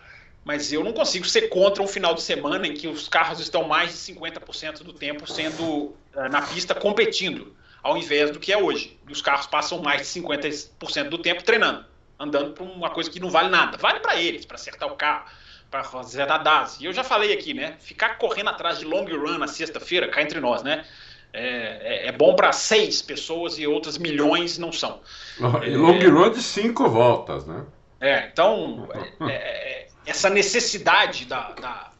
Mas eu não consigo ser contra um final de semana em que os carros estão mais de 50% do tempo sendo eh, na pista competindo, ao invés do que é hoje. Os carros passam mais de 50% do tempo treinando, andando por uma coisa que não vale nada. Vale para eles, para acertar o carro, para fazer a DAS. E eu já falei aqui, né? Ficar correndo atrás de long run na sexta-feira, cá entre nós, né? É, é- é bom para seis pessoas e outras milhões não são. E long run de cinco voltas, né? É, então, é, é, essa necessidade da, da,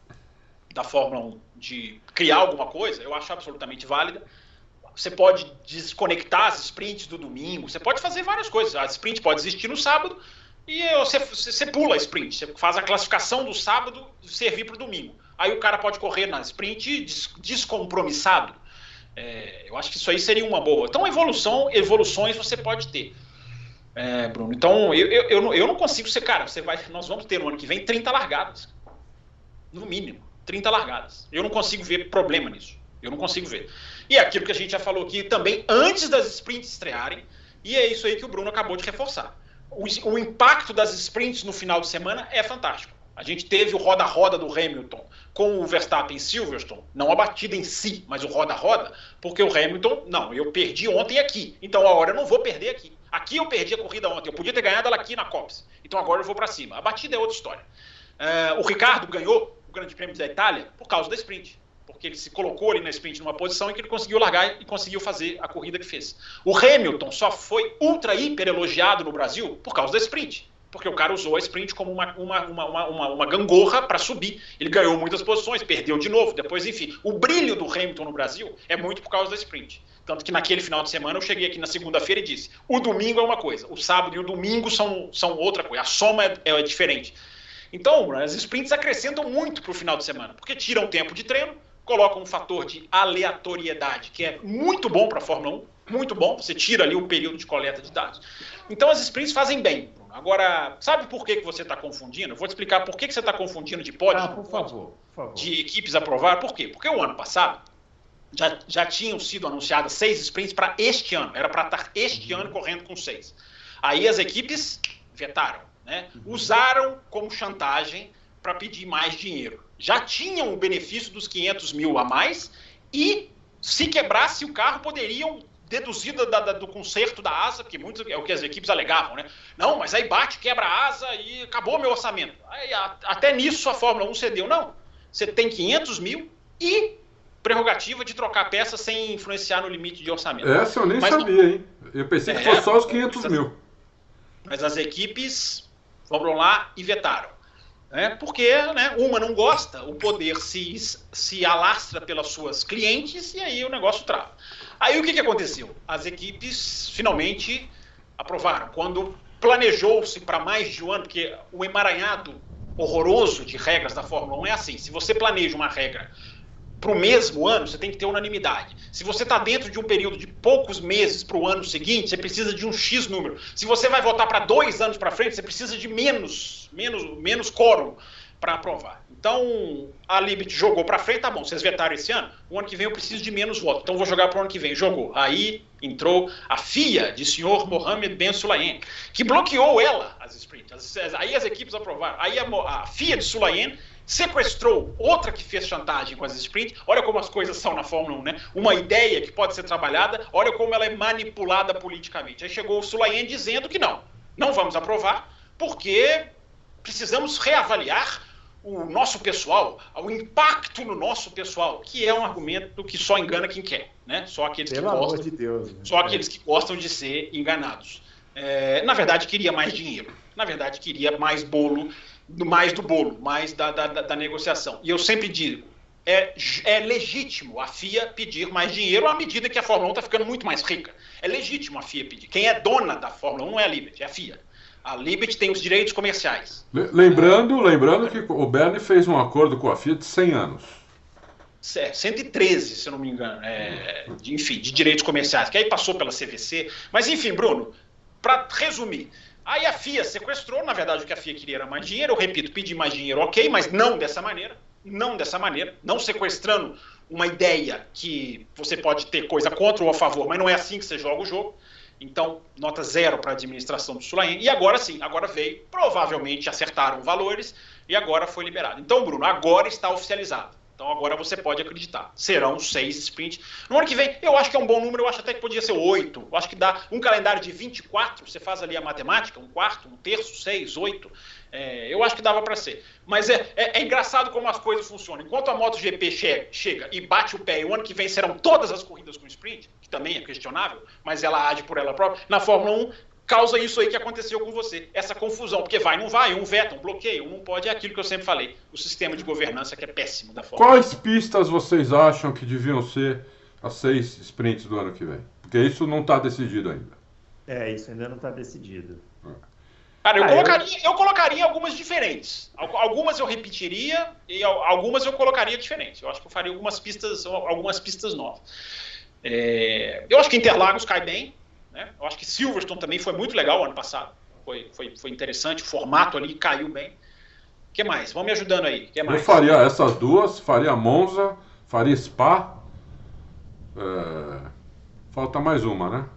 da Fórmula 1 de criar alguma coisa, eu acho absolutamente válida. Você pode desconectar as sprints do domingo, você pode fazer várias coisas. A sprint pode existir no sábado e você, você pula a sprint, você faz a classificação do sábado servir para o domingo. Aí o cara pode correr na sprint des- descompromissado. É, eu acho que isso aí seria uma boa. Então, evolução, evoluções você pode ter. É, Bruno. Então, eu, eu, eu, não, eu não consigo ser, cara, você vai, nós vamos ter no ano que vem 30 largadas. No mínimo, 30 largadas. Eu não consigo ver problema nisso. Eu não consigo ver. E é aquilo que a gente já falou aqui também antes das sprints estrearem, e é isso aí que o Bruno acabou de reforçar. O, o impacto das sprints no final de semana é fantástico. A gente teve o roda-roda do Hamilton com o Verstappen em Silverstone, não a batida em si, mas o roda-roda, porque o Hamilton, não, eu perdi ontem aqui, então a hora eu não vou perder aqui. Aqui eu perdi a corrida ontem, eu podia ter ganhado ela aqui na Copse, então agora eu vou para cima. A batida é outra história. É, o Ricardo ganhou o Grande Prêmio da Itália por causa da sprint, porque ele se colocou ali na sprint numa posição em que ele conseguiu largar e conseguiu fazer a corrida que fez. O Hamilton só foi ultra hiper elogiado no Brasil por causa da sprint porque o cara usou a sprint como uma, uma, uma, uma, uma gangorra para subir. Ele ganhou muitas posições, perdeu de novo, depois, enfim. O brilho do Hamilton no Brasil é muito por causa da sprint. Tanto que naquele final de semana eu cheguei aqui na segunda-feira e disse: o domingo é uma coisa, o sábado e o domingo são, são outra coisa, a soma é, é diferente. Então, as sprints acrescentam muito para o final de semana, porque tiram tempo de treino, colocam um fator de aleatoriedade, que é muito bom para a Fórmula 1, muito bom, você tira ali o período de coleta de dados. Então as sprints fazem bem. Agora, sabe por que, que você está confundindo? Eu vou te explicar por que, que você está confundindo de pódio Ah, por favor, por favor. de equipes aprovar. Por quê? Porque o ano passado já, já tinham sido anunciadas seis sprints para este ano. Era para estar este ano correndo com seis. Aí as equipes vetaram, né? Usaram como chantagem para pedir mais dinheiro. Já tinham o benefício dos 500 mil a mais e se quebrasse o carro poderiam deduzir da, da, do conserto da asa, porque muito é o que as equipes alegavam, né? Não, mas aí bate, quebra a asa e acabou meu orçamento. Aí, a, até nisso a Fórmula 1 cedeu. Não, você tem 500 mil e prerrogativa de trocar peça sem influenciar no limite de orçamento. Essa eu nem Mas sabia, hein? Eu pensei que É, fosse só os 500 mil. Mas as equipes foram lá e vetaram. Né? Porque né, uma não gosta, o poder se, se alastra pelas suas clientes e aí o negócio trava. Aí o que, que aconteceu? As equipes finalmente aprovaram. Quando planejou-se para mais de um ano, porque o emaranhado horroroso de regras da Fórmula 1 é assim: se você planeja uma regra para o mesmo ano, você tem que ter unanimidade. Se você está dentro de um período de poucos meses para o ano seguinte, você precisa de um X número. Se você vai votar para dois anos para frente, você precisa de menos, menos, menos quórum para aprovar. Então, a Libet jogou para frente, tá bom, vocês vetaram esse ano, o ano que vem eu preciso de menos votos, então vou jogar para o ano que vem. Jogou. Aí entrou a filha de senhor Mohamed Ben Sulayem, que bloqueou ela, as sprints. Aí as equipes aprovaram. Aí a, a filha de Sulayem sequestrou outra que fez chantagem com as sprint. Olha como as coisas são na Fórmula 1, né? Uma ideia que pode ser trabalhada, olha como ela é manipulada politicamente. Aí chegou o Sulayen dizendo que não, não vamos aprovar, porque precisamos reavaliar o nosso pessoal, o impacto no nosso pessoal, que é um argumento que só engana quem quer, né? Só aqueles Pelo que gostam, de Deus. né? só aqueles que gostam de ser enganados. É, na verdade, queria mais dinheiro. Na verdade, queria mais bolo, mais do bolo, mais da, da, da- negociação. E eu sempre digo, é, é legítimo a FIA pedir mais dinheiro à medida que a Fórmula 1 está ficando muito mais rica. É legítimo a FIA pedir. Quem é dona da Fórmula 1 não é a Liberty, é a FIA. A Liberty tem os direitos comerciais. Le- Lembrando, lembrando que o Bernie fez um acordo com a FIA de 100 anos. É, 113, se eu não me engano, é, de, enfim, de direitos comerciais, que aí passou pela CVC. Mas enfim, Bruno, para resumir, aí a FIA sequestrou, na verdade o que a FIA queria era mais dinheiro, eu repito, pedir mais dinheiro, ok, mas não dessa maneira, não dessa maneira, não sequestrando uma ideia que você pode ter coisa contra ou a favor, mas não é assim que você joga o jogo. Então, nota zero para a administração do Sulaim. E agora sim, agora veio, provavelmente acertaram valores e agora foi liberado. Então, Bruno, agora está oficializado. Então agora você pode acreditar. Serão seis sprints. No ano que vem, eu acho que é um bom número, eu acho até que podia ser oito. Eu acho que dá um calendário de 24, você faz ali a matemática, um quarto, um terço, seis, oito. É, eu acho que dava para ser. Mas é, é, é engraçado como as coisas funcionam. Enquanto a MotoGP che chega e bate o pé, e o ano que vem serão todas as corridas com sprint, que também é questionável, mas ela age por ela própria, na Fórmula 1 causa isso aí que aconteceu com você, essa confusão, porque vai, não vai, um veta, um bloqueia, um não pode, é aquilo que eu sempre falei, o sistema de governança que é péssimo da Fórmula Quais pistas vocês acham que deviam ser as seis sprints do ano que vem? Porque isso não está decidido ainda. É, isso ainda não está decidido. Cara, eu, Ah, colocaria, eu... colocaria algumas diferentes. Al- Algumas eu repetiria e al- algumas eu colocaria diferentes. Eu acho que eu faria algumas pistas, algumas pistas novas. É, eu acho que Interlagos cai bem. Né? Eu acho que Silverstone também foi muito legal ano passado. Foi, foi, foi interessante, o formato ali caiu bem. O que mais? Vão me ajudando aí. que Eu mais? faria essas duas, faria Monza, faria Spa. é, Falta mais uma, né?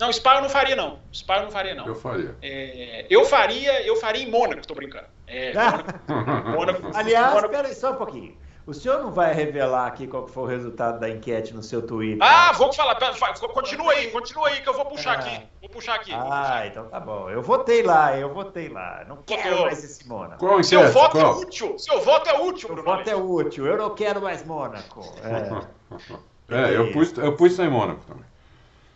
Não, Spa eu não faria, não. Spa eu não faria, não. Eu faria. É, eu faria, eu faria em Mônaco, tô brincando. É, Mônaco, Mônaco, Aliás, Mônaco- espera aí só um pouquinho. O senhor não vai revelar aqui qual que foi o resultado da enquete no seu Twitter? Ah, vou falar. pera, Continua aí, continua aí que eu vou puxar Ah. aqui. Vou puxar aqui. Ah, então tá bom. Eu votei lá, eu votei lá. Não quero Votou. mais esse Mônaco. Qual Seu enquete? voto é Qual? útil. Seu voto é útil, Bruno. voto é útil, eu não quero mais Mônaco. É. É, eu pus, eu pus sem Mônaco também.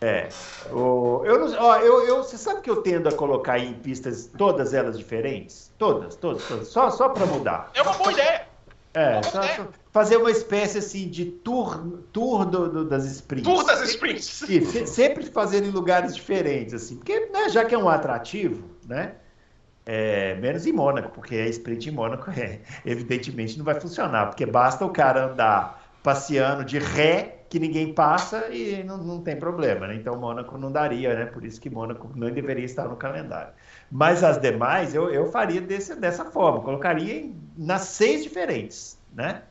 É. O, eu, não- ó, eu, eu, você sabe que eu tendo a colocar em pistas todas elas diferentes? Todas, todas, todas. Só, só para mudar. É uma boa ideia. É, só- ideia. só fazer uma espécie assim de tour, tour do- do- das sprints. Tour das sprints. Isso, se- sempre fazendo em lugares diferentes, assim. Porque, né, já que é um atrativo, né? é, menos em Mônaco, porque a sprint em Mônaco, é, evidentemente, não vai funcionar, porque basta o cara andar passeando de ré, que ninguém passa e não, não tem problema, né? Então Mônaco não daria, né? Por isso que Mônaco não deveria estar no calendário. Mas as demais eu, eu faria desse, dessa forma, colocaria em, nas seis diferentes, né?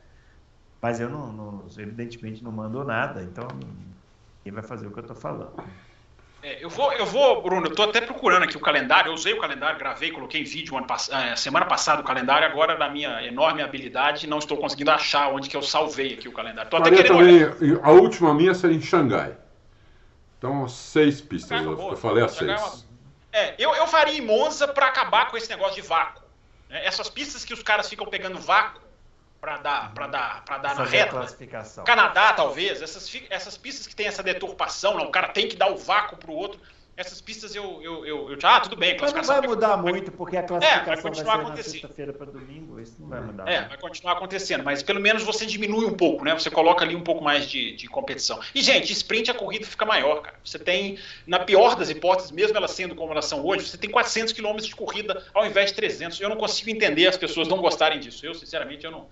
Mas eu não, não- evidentemente não mandou nada, então quem vai fazer o que eu estou falando? É, eu, vou, eu vou, Bruno, eu tô até procurando aqui o calendário. Eu usei o calendário, gravei, coloquei em vídeo ano eh, semana passada o calendário. Agora, na minha enorme habilidade, não estou conseguindo achar onde que eu salvei aqui o calendário. Tô até querendo também, olhar. a última minha seria em Xangai. Então, seis pistas. Ah, Eu, boa. eu falei as Xangai é seis. É, eu, eu faria em Monza para acabar com esse negócio de vácuo. né? Essas pistas que os caras ficam pegando vácuo para dar, para dar, para dar na reta. classificação. Canadá, talvez, essas, essas pistas que tem essa deturpação, não, o cara tem que dar o vácuo pro outro. Essas pistas eu. eu, eu, eu ah, tudo bem, Mas não classificação. vai mudar muito, porque a classificação vai vai, continuar ser na acontecendo. sexta-feira para domingo, isso não vai mudar. É, muito. vai continuar acontecendo, mas pelo menos você diminui um pouco, né? Você coloca ali um pouco mais de, de competição. E, gente, sprint a corrida fica maior, cara. Você tem, na pior das hipóteses, mesmo elas sendo como elas são hoje, você tem 400 quilômetros de corrida ao invés de 300. Eu não consigo entender as pessoas não gostarem disso. Eu, sinceramente, eu não,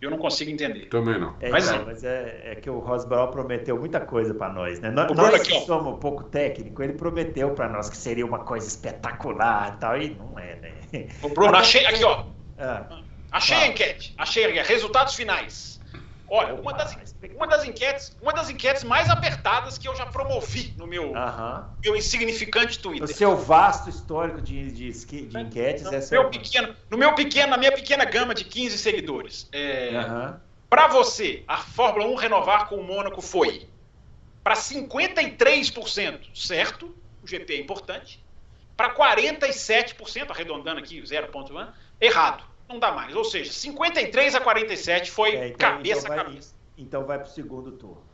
eu não consigo entender. Também não. É, Mas então, sim. mas é, é que o Rosbrown prometeu muita coisa para nós, né? Nós, O Bruno nós aqui, que ó. somos um pouco técnico, ele prometeu para nós que seria uma coisa espetacular e tal, e não é, né? O Bruno, achei aqui, ó. Ah, Achei a Fala. enquete. Achei. Resultados finais. Olha, uma das, uma das, enquetes, uma das enquetes mais apertadas que eu já promovi no meu, uh -huh. meu insignificante Twitter. O seu vasto histórico de, de, de enquetes no, é meu pequeno, No meu pequeno, na minha pequena gama de 15 seguidores. É. Para você, a Fórmula 1 renovar com o Mônaco foi para 53% certo, o GP é importante, para 47%, arredondando aqui 0,1, errado não dá mais. Ou seja, 53 a 47 foi é, então, cabeça então vai, a cabeça. Então vai para o segundo turno.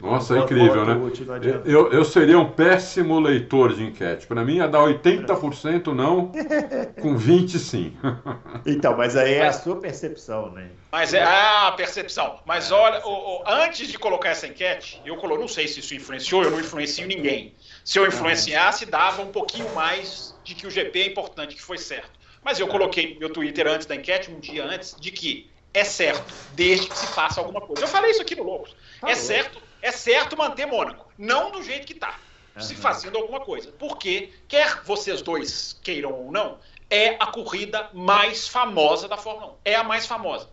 Nossa, é incrível, né? Eu, eu seria um péssimo leitor de enquete. Para mim ia dar 80% não, com 20% sim. Então, mas aí é a sua percepção, né? Mas é a percepção. Mas olha, o, o, antes de colocar essa enquete, eu colo, não sei se isso influenciou, eu não influencio ninguém. Se eu influenciasse, dava um pouquinho mais de que o GP é importante, que foi certo. Mas eu coloquei no meu Twitter antes da enquete, um dia antes, de que é certo, desde que se faça alguma coisa. Eu falei isso aqui no Loucos. Tá é certo, é certo manter Mônaco, não do jeito que está, uhum. se fazendo alguma coisa. Porque, quer vocês dois queiram ou não, é a corrida mais famosa da Fórmula 1. É a mais famosa.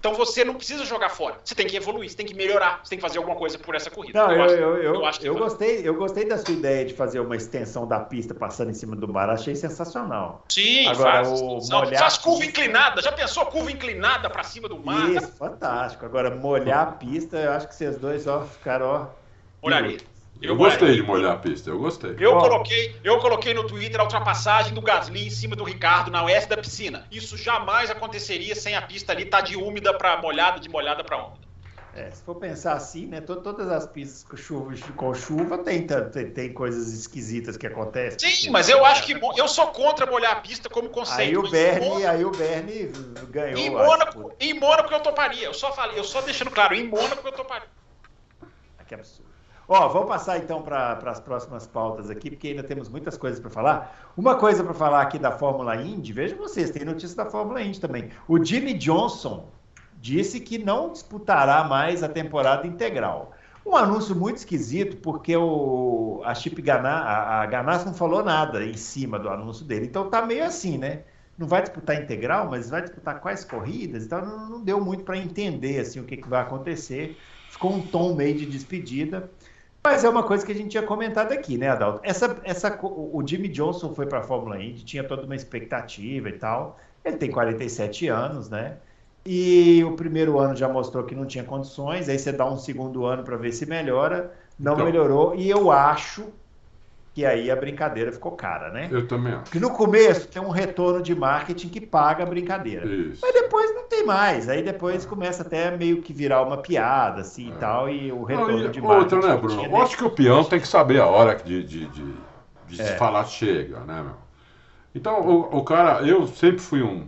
Então você não precisa jogar fora. Você tem que evoluir, você tem que melhorar, você tem que fazer alguma coisa por essa corrida. Não, eu, eu, eu, eu, eu, eu gostei, eu gostei da sua ideia de fazer uma extensão da pista passando em cima do bar, achei sensacional. Sim, Agora, faz, o molhar... faz curva inclinada. Já pensou curva inclinada para cima do mar? Isso, fantástico. Agora, molhar a pista, eu acho que vocês dois ó, ficaram. Ó, Molharia. Eu, gostei de molhar a pista, eu gostei. Eu coloquei, eu coloquei no Twitter a ultrapassagem do Gasly em cima do Ricardo na oeste da piscina. Isso jamais aconteceria sem a pista ali estar tá de úmida para molhada, de molhada para úmida. É, se for pensar assim, né? Todas as pistas com chuva, com chuva tem, tem, tem coisas esquisitas que acontecem. Sim, mas eu acho que eu sou contra molhar a pista como conceito. Aí o Bernie, aí o Bernie ganhou. Em Mônaco, em Mônaco eu toparia. Eu só falei, eu só deixando claro, em Mônaco eu toparia. Ah, que absurdo. Ó, vamos passar então para as próximas pautas aqui, porque ainda temos muitas coisas para falar. Uma coisa para falar aqui da Fórmula Indy, vejam vocês, tem notícia da Fórmula Indy também. O Jimmy Johnson disse que não disputará mais a temporada integral. Um anúncio muito esquisito, porque o, a Chip Ganassi, a, Ganassi não falou nada em cima do anúncio dele. Então tá meio assim, né? Não vai disputar integral, mas vai disputar quais corridas? Então não, não deu muito para entender assim o que, que vai acontecer. Ficou um tom meio de despedida. Mas é uma coisa que a gente tinha comentado aqui, né, Adalto? Essa, essa, o Jimmy Johnson foi para a Fórmula Indy, tinha toda uma expectativa e tal. Ele tem 47 anos, né? E o primeiro ano já mostrou que não tinha condições, aí você dá um segundo ano para ver se melhora, não então, melhorou, e eu acho que aí a brincadeira ficou cara, né? Eu também acho. Porque no começo tem um retorno de marketing que paga a brincadeira. Isso. Mas depois não tem mais. Aí depois começa até meio que virar uma piada, assim é. e tal, e o retorno e de marketing. Outra, né, Bruno? Eu acho que o peão tem que saber a hora de, de, de, de é. falar chega, né, meu? Então, o, o, cara, eu sempre fui um.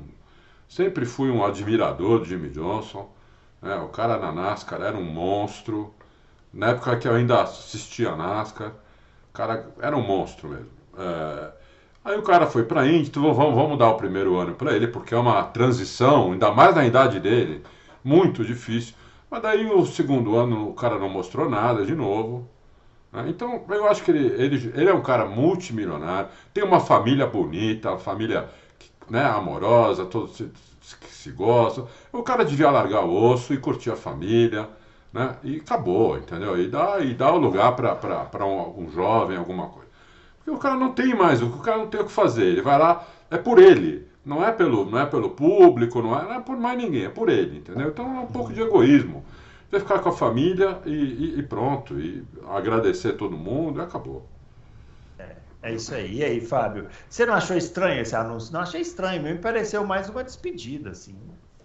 Sempre fui um admirador do Jimmy Johnson. Né? O cara na NASCAR era um monstro. Na época que eu ainda assistia a NASCAR. O cara era um monstro mesmo. É... Aí o cara foi para a Indy, então vamos, vamos dar o primeiro ano para ele, porque é uma transição, ainda mais na idade dele, muito difícil. Mas daí o segundo ano o cara não mostrou nada de novo. Né? Então eu acho que ele, ele, ele é um cara multimilionário, tem uma família bonita, uma família né, amorosa, todos se, se, se gostam. O cara devia largar o osso e curtir a família né? E acabou, entendeu? E dá, e dá o lugar para um, um jovem, alguma coisa. Porque o cara não tem mais, o cara não tem o que fazer. Ele vai lá, é por ele. Não é pelo, não é pelo público, não é, não é por mais ninguém, é por ele, entendeu? Então é um pouco de egoísmo. Vai ficar com a família e, e, e pronto, e agradecer todo mundo e acabou. É, é isso aí. E aí, Fábio? Você não achou estranho esse anúncio? Não achei estranho, me pareceu mais uma despedida, assim.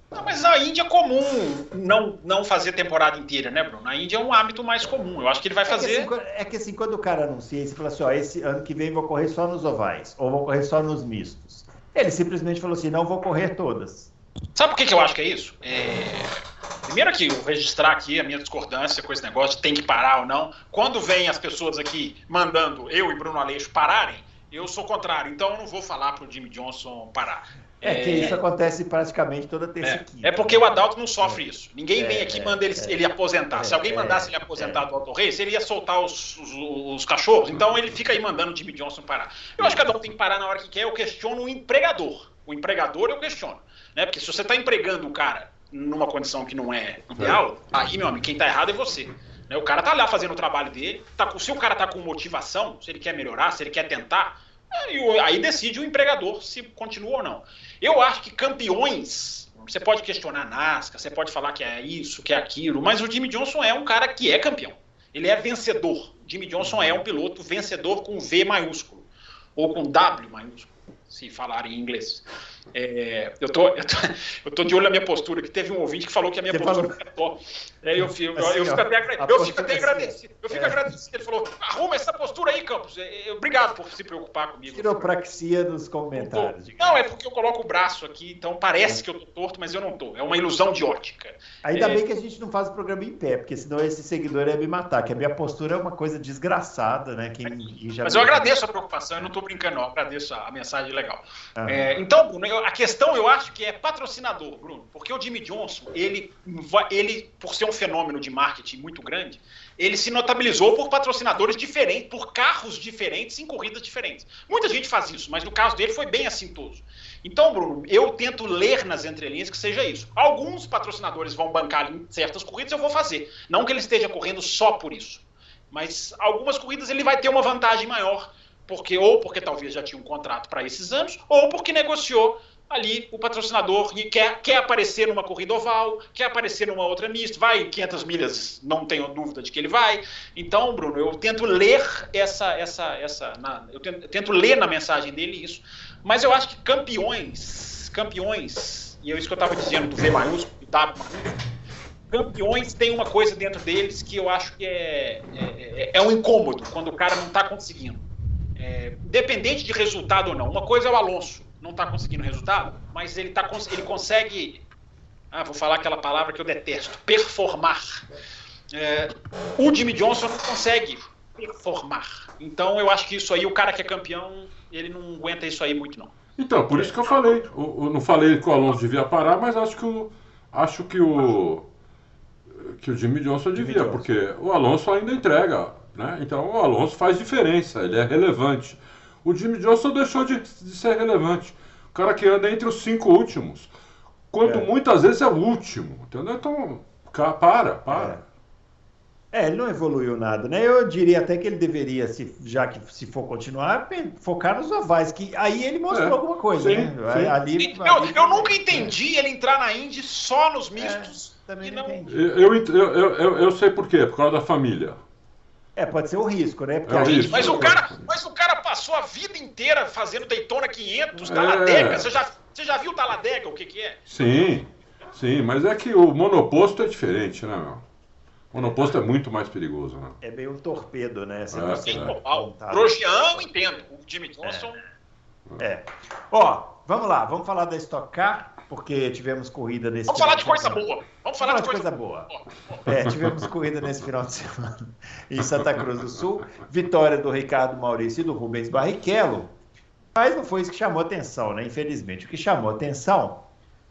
Não, mas na Índia é comum não, não fazer temporada inteira, né, Bruno? Na Índia é um hábito mais comum. Eu acho que ele vai fazer. É que assim, é que assim quando o cara anuncia, ele fala assim: ó, esse ano que vem vou correr só nos ovais, ou vou correr só nos mistos. Ele simplesmente falou assim: não vou correr todas. Sabe por que, que eu acho que é isso? É... Primeiro aqui, eu registrar aqui a minha discordância com esse negócio de tem que parar ou não. Quando vem as pessoas aqui mandando eu e Bruno Aleixo pararem, eu sou contrário. Então eu não vou falar para o Jimmy Johnson parar. É, que isso acontece praticamente toda terça é, quinta. É porque o Adalto não sofre é. isso. Ninguém vem aqui e manda ele, ele aposentar. Se alguém mandasse ele aposentar do Alto Reis, ele ia soltar os, os, os, cachorros. Então ele fica aí mandando o Jimmy Johnson parar. Eu acho que o Adalto tem que parar na hora que quer. Eu questiono o empregador. O empregador eu questiono. Né? Porque se você está empregando um cara numa condição que não é ideal, aí, meu amigo, quem tá errado é você. Né? O cara tá lá fazendo o trabalho dele, tá, se o cara tá com motivação, se ele quer melhorar, se ele quer tentar, aí, aí decide o empregador se continua ou não. Eu acho que campeões, você pode questionar a NASCAR, você pode falar que é isso, que é aquilo, mas o Jimmy Johnson é um cara que é campeão. Ele é vencedor. Jimmy Johnson é um piloto vencedor com V maiúsculo, ou com W maiúsculo, se falar em inglês. É, eu, tô, eu, tô, eu tô de olho na minha postura, que teve um ouvinte que falou que a minha Você postura falou... é top. É, eu, fico, assim, eu, fico até, eu fico até agradecido. Eu fico é. agradecido. Ele falou: arruma essa postura aí, Campos. É, é, obrigado por se preocupar comigo. Quiropraxia nos comentários. Não, é porque eu coloco o braço aqui, então parece que eu tô torto, mas eu não tô. É uma ilusão de ótica. Ainda é... bem que a gente não faz o programa em pé, porque senão esse seguidor ia me matar, que a minha postura é uma coisa desgraçada, né? Quem, já mas eu agradeço a preocupação, eu não tô brincando, não. Eu agradeço a, mensagem legal. então, Bruno, a questão eu acho que é patrocinador, Bruno, porque o Jimmy Johnson, ele, ele por ser um fenômeno de marketing muito grande, ele se notabilizou por patrocinadores diferentes, por carros diferentes em corridas diferentes. Muita gente faz isso, mas no caso dele foi bem assintoso. Então, Bruno, eu tento ler nas entrelinhas que seja isso. Alguns patrocinadores vão bancar em certas corridas, eu vou fazer. Não que ele esteja correndo só por isso. Mas algumas corridas ele vai ter uma vantagem maior, porque ou porque talvez já tinha um contrato para esses anos, ou porque negociou ali o patrocinador quer, quer aparecer numa corrida oval, quer aparecer numa outra mista, vai 500 milhas, não tenho dúvida de que ele vai. Então, Bruno, eu tento ler essa, essa, essa, na, eu, tento, eu tento ler na mensagem dele isso, mas eu acho que campeões, campeões, e é isso que eu estava dizendo do V maiúsculo, do W maiúsculo, campeões têm uma coisa dentro deles que eu acho que é, é, é, é um incômodo quando o cara não está conseguindo. É, dependente de resultado ou não. Uma coisa é o Alonso não está conseguindo resultado, mas ele, tá, ele consegue. Ah, vou falar aquela palavra que eu detesto: performar. É, o Jimmy Johnson não consegue performar. Então eu acho que isso aí, o cara que é campeão, ele não aguenta isso aí muito, não. Então, por isso que eu falei. Eu, eu não falei que o Alonso devia parar, mas acho que o. Acho que o. Que o Jimmy Johnson devia, Jimmy Johnson. porque o Alonso ainda entrega. Né? Então o Alonso faz diferença, ele é relevante. O Jimmy Johnson deixou de, de ser relevante. O cara que anda entre os cinco últimos. Quando é. muitas vezes é o último. Entendeu? Então, para, para. É. é. ele não evoluiu nada, né? Eu diria até que ele deveria, se, já que se for continuar, focar nos ovais, que aí ele mostrou é. alguma coisa, sim, né? Sim. Ali, eu, ali, eu nunca entendi ele entrar na Indy só nos mistos. É, também não, não entendi. Eu, eu, eu, eu, sei por quê, por causa da família. É, pode ser o risco, né? Porque é o risco. Mas, o cara, mas o cara passou a vida inteira fazendo Daytona 500, Taladega. É. Você, já, você já viu Taladega, o que, que é? Sim, sim, mas é que o monoposto é diferente, né, meu? O monoposto é muito mais perigoso, né? É meio um torpedo, né? Você é, Sim, é. Grosjean, entendo. O Jimmy Johnson... É. é. Ó, vamos lá, vamos falar da Stock Car porque tivemos corrida nesse Vamos falar de coisa boa. Vamos falar, de, coisa, coisa boa. É, tivemos corrida nesse final de semana em Santa Cruz do Sul. Vitória do Ricardo Maurício e do Rubens Barrichello. Mas não foi isso que chamou atenção, né? Infelizmente. O que chamou atenção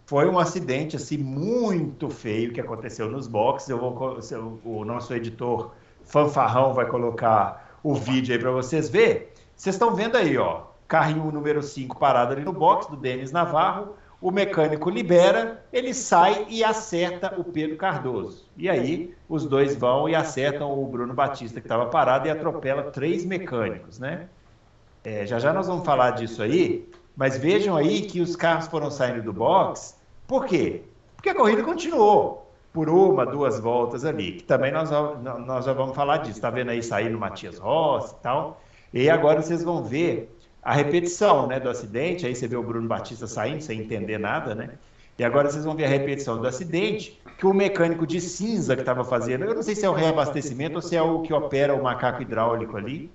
foi um acidente assim muito feio que aconteceu nos boxes. Eu vou, o nosso editor fanfarrão vai colocar o vídeo aí para vocês ver. Vocês estão vendo aí, ó, carrinho número 5 parado ali no box do Denis Navarro o mecânico libera, ele sai e acerta o Pedro Cardoso. E aí os dois vão e acertam o Bruno Batista, que estava parado, e atropela três mecânicos, né? É, já já nós vamos falar disso aí, mas vejam aí que os carros foram saindo do box. Por quê? Porque a corrida continuou por uma, duas voltas ali, que também nós, nós já vamos falar disso. Está vendo aí sair no Matias Rossi e tal. E agora vocês vão ver a repetição né, do acidente, aí você vê o Bruno Batista saindo sem entender nada, né? E agora vocês vão ver a repetição do acidente, que o mecânico de cinza que estava fazendo, eu não sei se é o reabastecimento ou se é o que opera o macaco hidráulico ali,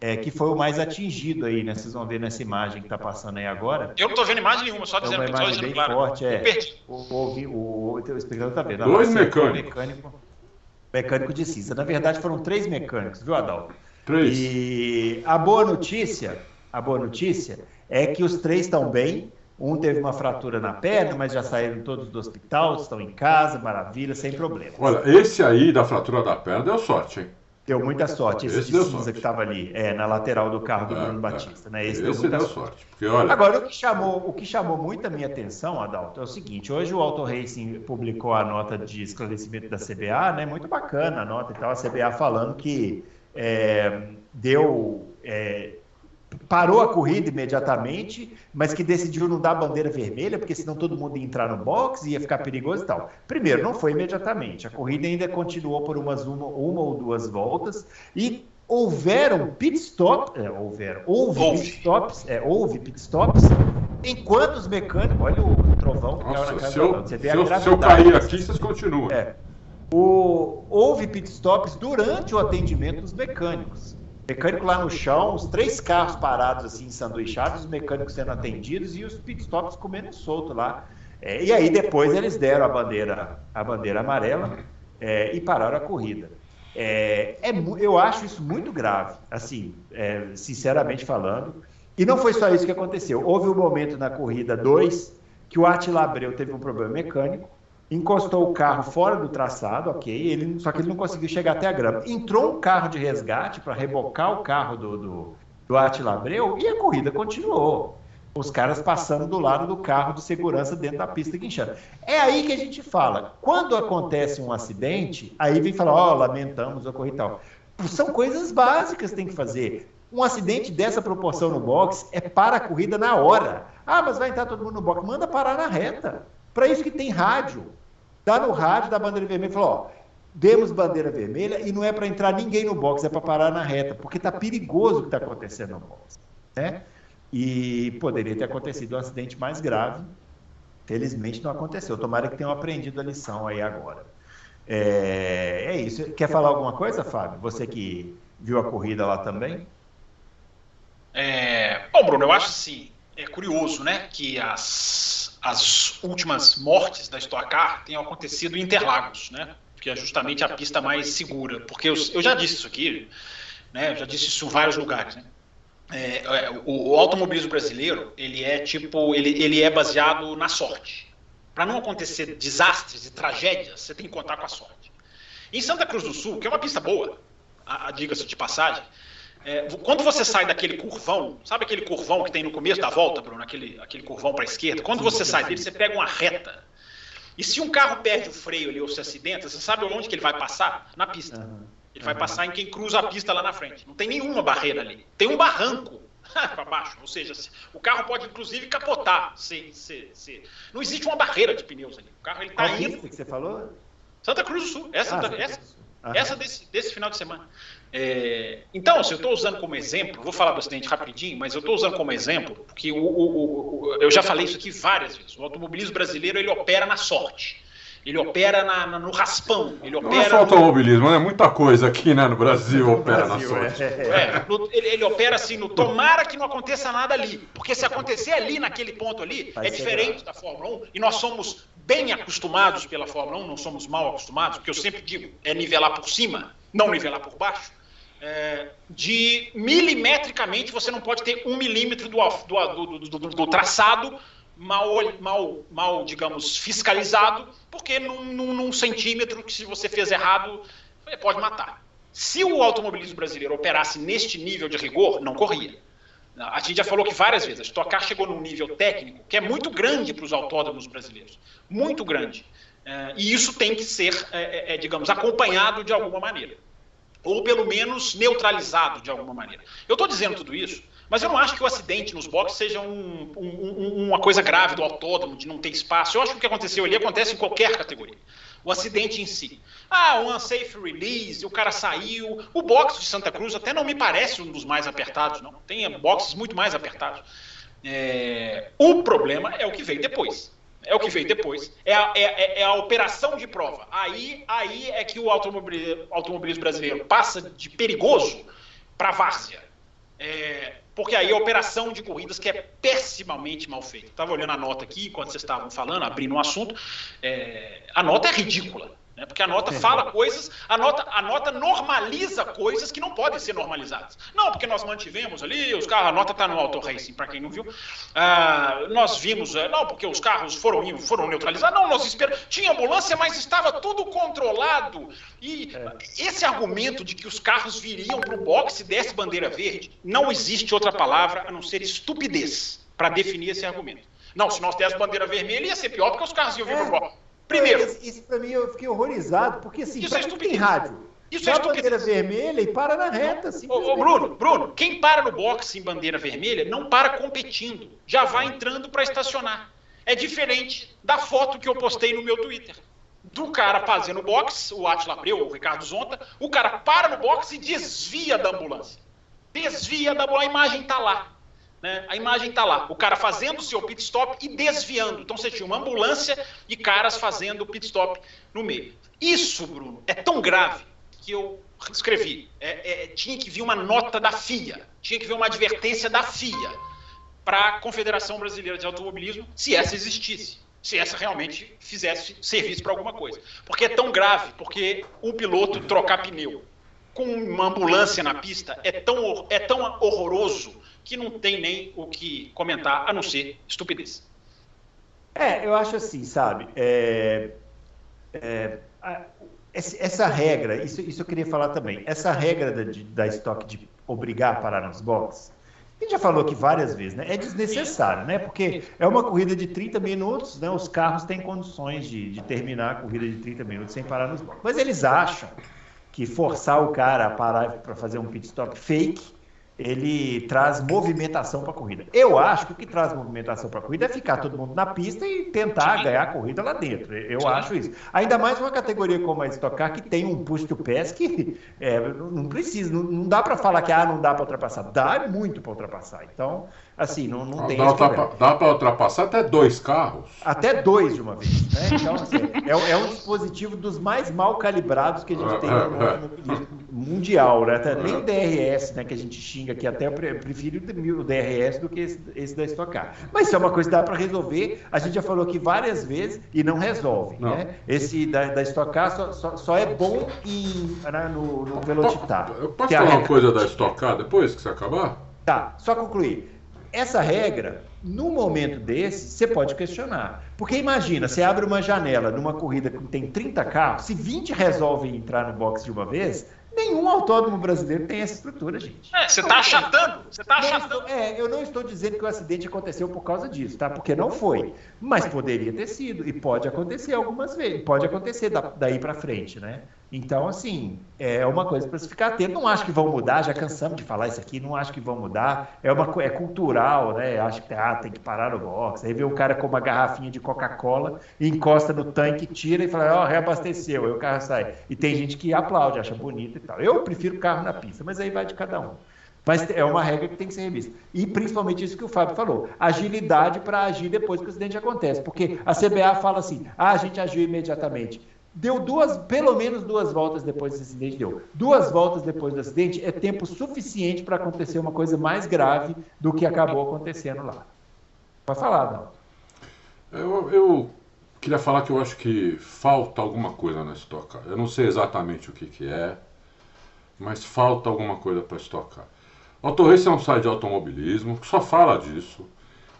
é, que foi o mais atingido aí, né? Vocês vão ver nessa imagem que está passando aí agora. Eu não estou vendo imagem nenhuma, só dizendo, é uma imagem bem claro. forte, é. O, o, o, o, o espectador está vendo. Dois mecânicos. Mecânico, mecânico de cinza. Na verdade, foram três mecânicos, viu, Adalto? Três. E a boa notícia a boa notícia é que os três estão bem. Um teve uma fratura na perna, mas já saíram todos do hospital, estão em casa, maravilha, sem problema. Olha, esse aí da fratura da perna deu sorte, hein? Deu muita sorte. Esse, esse de cinza sorte. que estava ali, é, na lateral do carro do é, Bruno é. Batista. Né? Esse, esse deu muita deu sorte. sorte. Porque, olha... Agora, o que, chamou, o que chamou muito a minha atenção, Adalto, é o seguinte: hoje o Auto Racing publicou a nota de esclarecimento da CBA, né? Muito bacana a nota e tal, a CBA falando que é, deu. É, parou a corrida imediatamente, mas que decidiu não dar bandeira vermelha, porque senão todo mundo ia entrar no box, ia ficar perigoso e tal. Primeiro, não foi imediatamente. A corrida ainda continuou por umas uma, uma ou duas voltas e houveram pit stops, é, houveram, houve, houve. pit stops, é, houve pit stops, enquanto os mecânicos, olha o trovão que Nossa, na casa se eu, você vê se a se eu cair aqui, vocês continuam. É, o, houve pit stops durante o atendimento dos mecânicos. Mecânico lá no chão, os três carros parados assim, sanduichados, os mecânicos sendo atendidos e os pitstops comendo solto lá. É, e aí depois eles deram a bandeira, a bandeira amarela é, e pararam a corrida. É, é, eu acho isso muito grave, assim, é, sinceramente falando. E não foi só isso que aconteceu. Houve um momento na corrida 2 que o Attila Abreu teve um problema mecânico encostou o carro fora do traçado, ok, ele, só que ele não conseguiu chegar até a grama. Entrou um carro de resgate para rebocar o carro do, do, do Attila Abreu e a corrida continuou. Os caras passando do lado do carro de segurança dentro da pista guinchando. É aí que a gente fala. Quando acontece um acidente, aí vem falar, ó, oh, lamentamos, ocorreu e tal. São coisas básicas que tem que fazer. Um acidente dessa proporção no box é para a corrida na hora. Ah, mas vai entrar todo mundo no box. Manda parar na reta. Para isso que tem rádio. Dá no rádio da bandeira vermelha falou: ó, demos bandeira vermelha e não é para entrar ninguém no box, é para parar na reta, porque está perigoso o que está acontecendo no box. Né? E poderia ter acontecido um acidente mais grave. Felizmente não aconteceu. Tomara que tenham aprendido a lição aí agora. É, é isso. Quer falar alguma coisa, Fábio? Você que viu a corrida lá também? É, bom, Bruno, eu acho assim, é curioso, né, que as as últimas mortes da Stock Car tenham acontecido em Interlagos, né? Que é justamente a pista mais segura. Porque eu, eu já disse isso aqui, né? já disse isso em vários lugares, né? É, é, o, o, automobilismo brasileiro ele é tipo ele, ele é baseado na sorte. Para não acontecer desastres e tragédias, você tem que contar com a sorte. Em Santa Cruz do Sul, que é uma pista boa, a, a diga-se de passagem, é, quando você sai daquele curvão, sabe aquele curvão que tem no começo da volta, Bruno? Aquele, aquele curvão para a esquerda? Quando você sai dele, você pega uma reta. E se um carro perde o freio ali ou se acidenta, você sabe onde que ele vai passar? Na pista. Ele vai passar em quem cruza a pista lá na frente. Não tem nenhuma barreira ali. Tem um barranco para baixo. Ou seja, o carro pode inclusive capotar. Se, se, se... Não existe uma barreira de pneus ali. O carro ele está indo. que você falou? Santa Cruz do Sul. Essa, ah, essa, essa desse, desse final de semana. É, então, se eu estou usando como exemplo, vou falar do acidente rapidinho, mas eu estou usando como exemplo, porque o, o, o, eu já falei isso aqui várias vezes. O automobilismo brasileiro ele opera na sorte. Ele opera na, na, no raspão. Ele opera não é só automobilismo, é muita coisa aqui né, no Brasil opera Brasil, na sorte. É, é no, ele, ele, opera assim no tomara que não aconteça nada ali. Porque se acontecer ali, naquele ponto ali, Vai é diferente da Fórmula 1 e nós somos bem acostumados pela Fórmula 1, não somos mal acostumados, porque eu sempre digo, é nivelar por cima, não nivelar por baixo é, de milimetricamente você não pode ter um milímetro do, do, do, do traçado mal, mal, mal, digamos, fiscalizado, porque num, num, num, centímetro que se você fez errado, pode matar. Se o automobilismo brasileiro operasse neste nível de rigor, não corria. A gente já falou que várias vezes, a Stock chegou num nível técnico que é muito grande para os autódromos brasileiros. Muito grande. É, e isso tem que ser, é, é digamos, acompanhado de alguma maneira ou pelo menos neutralizado de alguma maneira. Eu estou dizendo tudo isso, mas eu não acho que o acidente nos boxes seja um, um, uma coisa grave do autódromo, de não ter espaço. Eu acho que o que aconteceu ali acontece em qualquer categoria. O acidente em si. Ah, um unsafe release, o cara saiu. O box de Santa Cruz até não me parece um dos mais apertados, não. Tem boxes muito mais apertados. É... O problema é o que veio depois é o que veio depois. É a, é, é, é a operação de prova. Aí, aí é que o automobilismo, automobilismo brasileiro passa de perigoso para várzea. É, porque aí a operação de corridas que é pessimamente mal feita. Estava olhando a nota aqui enquanto vocês estavam falando, abrindo um assunto. É, a nota é ridícula. Né? Porque a nota fala coisas, a nota, a nota normaliza coisas que não podem ser normalizadas. Não, porque nós mantivemos ali, os carros, a nota está no Auto Racing, para quem não viu. Ah, nós vimos, eh, não, porque os carros foram, foram neutralizados. Não, nós esperamos. Tinha ambulância, mas estava tudo controlado. E é. esse argumento de que os carros viriam para o boxe e desse bandeira verde, não existe outra palavra a não ser estupidez para definir esse argumento. Não, se nós dessemos bandeira vermelha, ia ser pior porque os carros iam vir para o boxe. Primeiro. Isso, isso para mim eu fiquei horrorizado, porque assim, isso é tem rádio. Isso é bandeira vermelha e para na reta. Assim, ô, ô, Bruno, Bruno, quem para no boxe em bandeira vermelha não para competindo, já vai entrando para estacionar. É diferente da foto que eu postei no meu Twitter. Do cara fazendo boxe, o Atila Abreu, o Ricardo Zonta, o cara para no boxe e desvia da ambulância. Desvia da ambulância, a imagem está lá. Né? A imagem está lá, o cara fazendo o seu pit stop e desviando. Então você tinha uma ambulância e caras fazendo pit stop no meio. Isso, Bruno, é tão grave que eu escrevi. É, é, tinha que vir uma nota da FIA, tinha que vir uma advertência da FIA para a Confederação Brasileira de Automobilismo, se essa existisse, se essa realmente fizesse serviço para alguma coisa. Porque é tão grave, porque o piloto trocar pneu com uma ambulância na pista é tão, é tão horroroso que não tem nem o que comentar, a não ser estupidez. É, eu acho assim, sabe? É, é, a, essa regra, isso, isso eu queria falar também, essa regra da, da estoque de obrigar a parar nos boxes, a gente já falou aqui várias vezes, né? É desnecessário, né? Porque é uma corrida de 30 minutos, né? Os carros têm condições de, de terminar a corrida de 30 minutos sem parar nos boxes. Mas eles acham que forçar o cara a parar para fazer um pit stop fake ele traz movimentação para a corrida. Eu acho que o que traz movimentação para a corrida é ficar todo mundo na pista e tentar ganhar a corrida lá dentro. Eu acho isso. Ainda mais uma categoria como a Stock Car, que tem um push to pass que é, não precisa, não, não dá para falar que ah, não dá para ultrapassar. Dá muito para ultrapassar. Então, assim, não, não tem. Dá, para ultrapassar até dois carros? Até dois de uma vez. Né? Então, assim, é, é, um dispositivo dos mais mal calibrados que a gente tem no, no mundial, né? Nem o DRS, né, que a gente xinga aqui, até eu prefiro o DRS do que esse, esse da Stock Car. Mas isso é uma coisa que dá para resolver. A gente já falou aqui várias vezes e não resolve. Não. Né? Esse da, da Stock Car só, só, só é bom em, né, no, no Velocitar. Eu posso falar uma coisa da Stock Car depois que você acabar? Tá, só concluir essa regra, no momento desse, você pode questionar. Porque imagina, você abre uma janela numa corrida que tem 30 carros, se 20 resolvem entrar no box de uma vez, nenhum autódromo brasileiro tem essa estrutura, gente. É, você está achatando. Você está achatando. é, eu não estou dizendo que o acidente aconteceu por causa disso, tá? Porque não foi. Mas poderia ter sido. E pode acontecer algumas vezes. Pode acontecer daí para frente, né? Então, assim, é uma coisa para se ficar atento. Não acho que vão mudar, já cansamos de falar isso aqui, não acho que vão mudar. É, uma, é cultural, né? Acho que ah, tem que parar no box. Aí vê um cara com uma garrafinha de Coca-Cola, encosta no tanque, tira e fala, ó, oh, reabasteceu. Aí o carro sai. E tem gente que aplaude, acha bonito e tal. Eu prefiro carro na pista, mas aí vai de cada um. Mas é uma regra que tem que ser revista. E principalmente isso que o Fábio falou: agilidade para agir depois que o acidente acontece. Porque a CBA fala assim: ah, a gente agiu imediatamente deu duas, pelo menos duas voltas depois desse acidente, deu. Duas voltas depois do acidente é tempo suficiente para acontecer uma coisa mais grave do que acabou acontecendo lá. Pode falar, não. Eu, eu queria falar que eu acho que falta alguma coisa na Stock Car. Eu não sei exatamente o que, que é, mas falta alguma coisa para Stock Car. Auto Race é um site de automobilismo que só fala disso.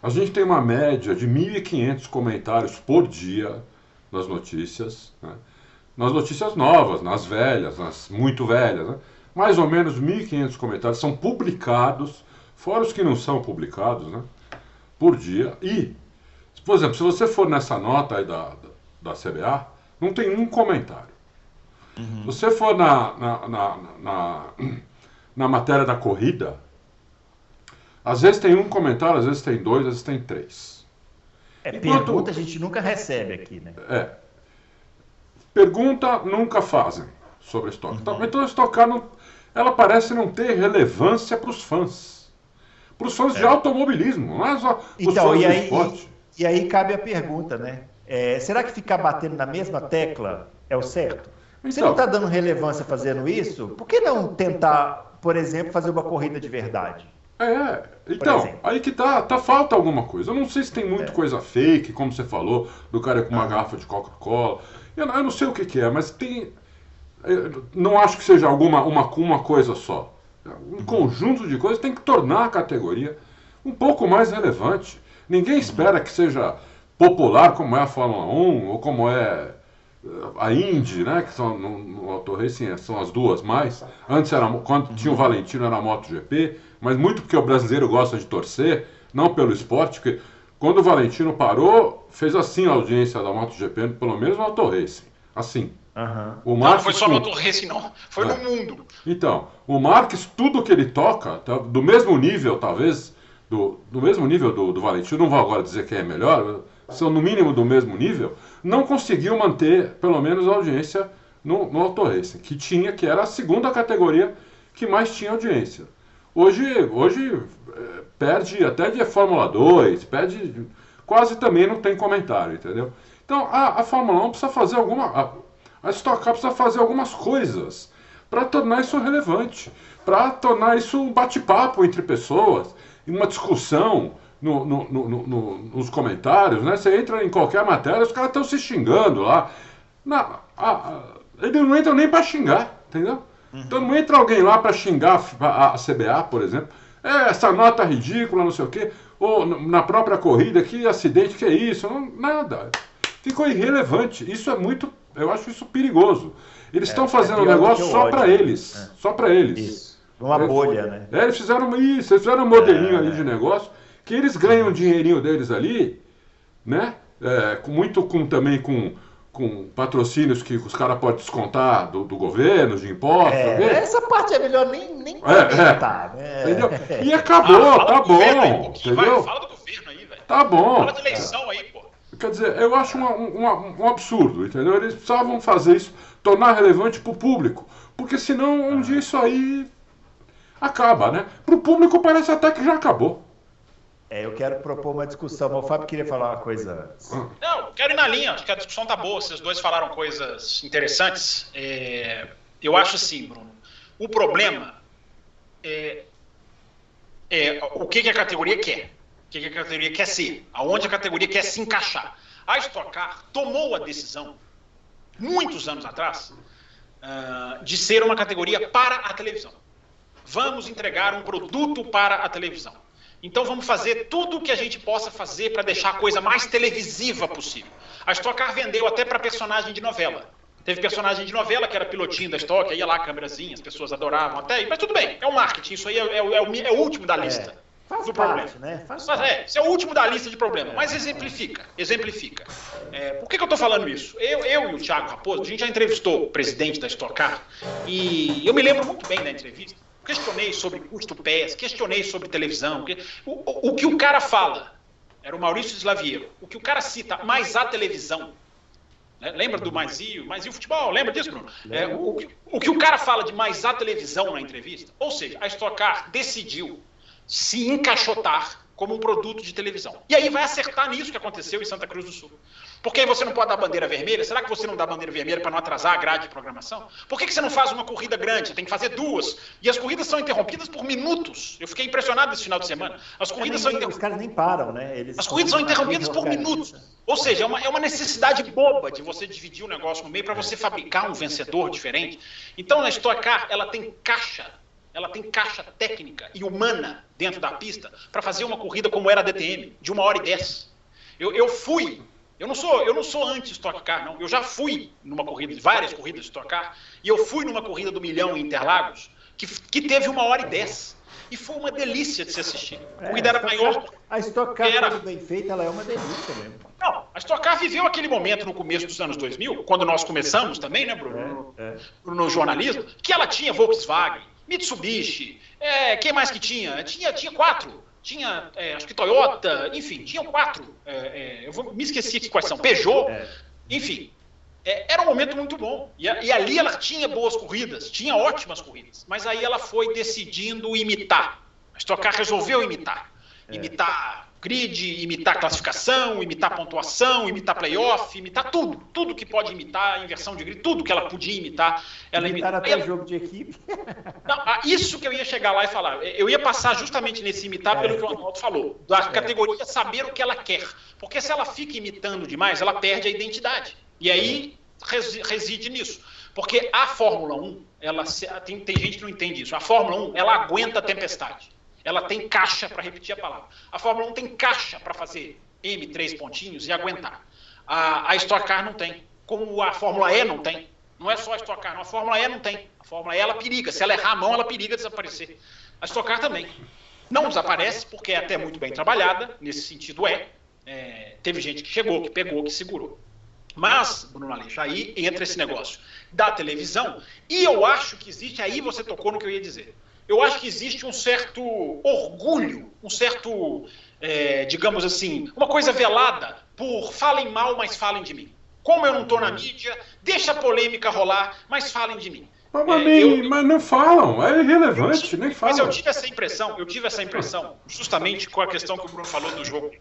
A gente tem uma média de 1.500 comentários por dia nas notícias, né? nas notícias novas, nas velhas, nas muito velhas. Né? Mais ou menos 1.500 comentários são publicados, fora os que não são publicados, né? por dia. E, por exemplo, se você for nessa nota aí da, da, da CBA, não tem um comentário. Uhum. Se você for na, na, na, na, na matéria da corrida, às vezes tem um comentário, às vezes tem dois, às vezes tem três. É, Enquanto... pergunta a gente nunca recebe aqui, né? É. Pergunta nunca fazem sobre a Stock. Uhum. Então a Stock Car não, ela parece não ter relevância para os fãs. Para os fãs é. de automobilismo, não é só os então, fãs e aí, esporte. E, e, aí cabe a pergunta, né? É, será que ficar batendo na mesma tecla é o certo? Então, Você não está dando relevância fazendo isso? Por que não tentar, por exemplo, fazer uma corrida de verdade? É, então, aí que tá, tá falta alguma coisa. Eu não sei se tem muita é. coisa fake, como você falou, do cara com uma ah. garrafa de Coca-Cola. Eu, eu não sei o que, que, é, mas tem. Não acho que seja alguma uma, uma coisa só. Um conjunto de coisas tem que tornar a categoria um pouco mais relevante. Ninguém espera que seja popular como é a Fórmula 1 ou como é eh, a Indy, né, que são no, no Auto Racing são as duas mais. Antes era quando tinha o Valentino era a MotoGP, mas muito porque o brasileiro gosta de torcer, não pelo esporte, porque quando o Valentino parou, fez assim a audiência da MotoGP, pelo menos no Auto Racing, assim. Uhum. O Marques, não, foi só no Auto Racing, não. Foi é. no mundo. Então, o Marques, tudo que ele toca, tá, do mesmo nível, talvez, do, do mesmo nível do, do Valentino, não vou agora dizer quem é melhor, são no mínimo do mesmo nível, não conseguiu manter, pelo menos, a audiência no, no Auto Racing, que tinha, que era a segunda categoria que mais tinha audiência. Hoje, hoje é, perde até de Fórmula 2, perde. Quase também não tem comentário, entendeu? Então a, a Fórmula 1 precisa fazer alguma. A, a Stock Car precisa fazer algumas coisas para tornar isso relevante, para tornar isso um bate-papo entre pessoas, uma discussão no, no, no, nos comentários, né? Você entra em qualquer matéria, os caras estão se xingando lá. Na, a, a, eles não entram nem para xingar, entendeu? Uhum. Então não entra alguém lá para xingar a, a CBA, por exemplo. É, essa nota ridícula, não sei o quê. Ou na própria corrida, que acidente, que é isso? Não, nada. Ficou irrelevante. Isso é muito. Eu acho isso perigoso. Eles estão é, fazendo é um negócio só para eles. É. Só para eles. Isso. Uma bolha, né? É, eles fizeram isso, eles fizeram um modelinho ali de negócio, que eles ganham o dinheirinho deles ali, né? É, com, muito com também com com patrocínios que os caras podem descontar do, do, governo, de impostos. É, essa parte é melhor nem, nem comentar, é, é. Entendeu? E acabou, ah, tá bom. Aí, entendeu? Vai, fala do governo aí, velho. Tá bom. Fala de eleição aí, pô. Quer dizer, eu acho uma, uma, um absurdo, entendeu? Eles precisavam fazer isso, tornar relevante para o público. Porque senão um dia isso aí acaba, né? Para o público parece até que já acabou. É, eu quero propor uma discussão, o Fábio queria falar uma coisa antes. Não, quero ir na linha, acho que a discussão tá boa, vocês dois falaram coisas interessantes. É, eu acho assim, Bruno, o problema é, é o que, que, a categoria quer, o que, que, a categoria quer ser, aonde a categoria quer se encaixar. A Stock Car tomou a decisão, muitos anos atrás, uh, de ser uma categoria para a televisão. Vamos entregar um produto para a televisão. Então vamos fazer tudo o que a gente possa fazer para deixar a coisa mais televisiva possível. A Stock Car vendeu até para personagem de novela. Teve personagem de novela que era pilotinho da Stock, ia lá a câmerazinha, as pessoas adoravam até aí, mas tudo bem, é o marketing, isso aí é, é, é, o, é último da lista. É, faz do parte, problema. né? Faz mas é, isso é o último da lista de problemas, mas exemplifica, exemplifica. É, por que, que eu estou falando isso? Eu, eu e o Thiago Raposo, a gente já entrevistou o presidente da Stock Car, e eu me lembro muito bem da entrevista, questionei sobre custo pés, questionei sobre televisão. O, o, o, que o cara fala, era o Maurício Slaviero, o que o cara cita, mais a televisão. Né? Lembra do Maisio? Maisio Futebol, lembra disso, Bruno? É, o, o, que o cara fala de mais a televisão na entrevista, ou seja, a Stock Car decidiu se encaixotar como um produto de televisão. E aí vai acertar nisso que aconteceu em Santa Cruz do Sul. Por que você não pode dar bandeira vermelha? Será que você não dá bandeira vermelha para não atrasar a grade de programação? Por que, que você não faz uma corrida grande? Tem que fazer duas. E as corridas são interrompidas por minutos. Eu fiquei impressionado esse final de semana. As corridas são interrompidas. Os caras nem param, né? Eles as corridas são interrompidas por minutos. Ou seja, é uma, é uma necessidade boba de você dividir o negócio no meio para você fabricar um vencedor diferente. Então, na Stock Car, ela tem caixa ela tem caixa técnica e humana dentro da pista para fazer uma corrida como era a DTM, de uma hora e dez. Eu, eu fui eu não sou, eu não sou anti-Stock Car, não. Eu já fui numa corrida, várias corridas de Stock Car, e eu fui numa corrida do milhão em Interlagos, que, que teve uma hora e dez. E foi uma delícia de se assistir. A corrida era maior. A Stock Car, era... bem feita, ela é uma delícia mesmo. Não, a Stock Car viveu aquele momento no começo dos anos 2000, quando nós começamos também, né, Bruno, é, é. no jornalismo, que ela tinha Volkswagen, Mitsubishi, é, quem mais que tinha? Tinha, tinha quatro tinha, é, acho que Toyota, enfim, tinham quatro. É, é, eu vou, me esqueci aqui quais são, Peugeot, é. enfim. É, era um momento muito bom. E, e, ali ela tinha boas corridas, tinha ótimas corridas. Mas aí ela foi decidindo imitar. A Stock Car resolveu imitar. É. Imitar grid, imitar classificação, imitar pontuação, imitar playoff, imitar tudo. Tudo que pode imitar, inversão de grid, tudo que ela podia imitar. Ela imitar imita... até ela... jogo de equipe. Não, isso que eu ia chegar lá e falar. Eu ia passar justamente nesse imitar pelo que o Arnaldo falou. Da categoria saber o que ela quer. Porque se ela fica imitando demais, ela perde a identidade. E aí reside nisso. Porque a Fórmula 1, ela tem, tem gente que não entende isso. A Fórmula 1, ela aguenta a tempestade. Ela tem caixa, para repetir a palavra. A Fórmula 1 tem caixa para fazer M3 pontinhos e aguentar. A, a Stock Car não tem. Como a Fórmula E não tem. Não é só a Stock Car, não. a Fórmula E não tem. A Fórmula E ela periga. Se ela errar a mão, ela periga desaparecer. A Stock Car também. Não desaparece, porque é até muito bem trabalhada, nesse sentido é. é teve gente que chegou, que pegou, que segurou. Mas, Bruno Aleixo, aí entra esse negócio da televisão, e eu acho que existe, aí você tocou no que eu ia dizer. Eu acho que existe um certo orgulho, um certo, é, digamos assim, uma coisa velada por falem mal, mas falem de mim. Como eu não estou na mídia, deixa a polêmica rolar, mas falem de mim. Mas, é, eu, mas não falam, é irrelevante, eu, nem falam. Mas eu tive essa impressão, eu tive essa impressão, justamente com a questão que o Bruno falou do jogo.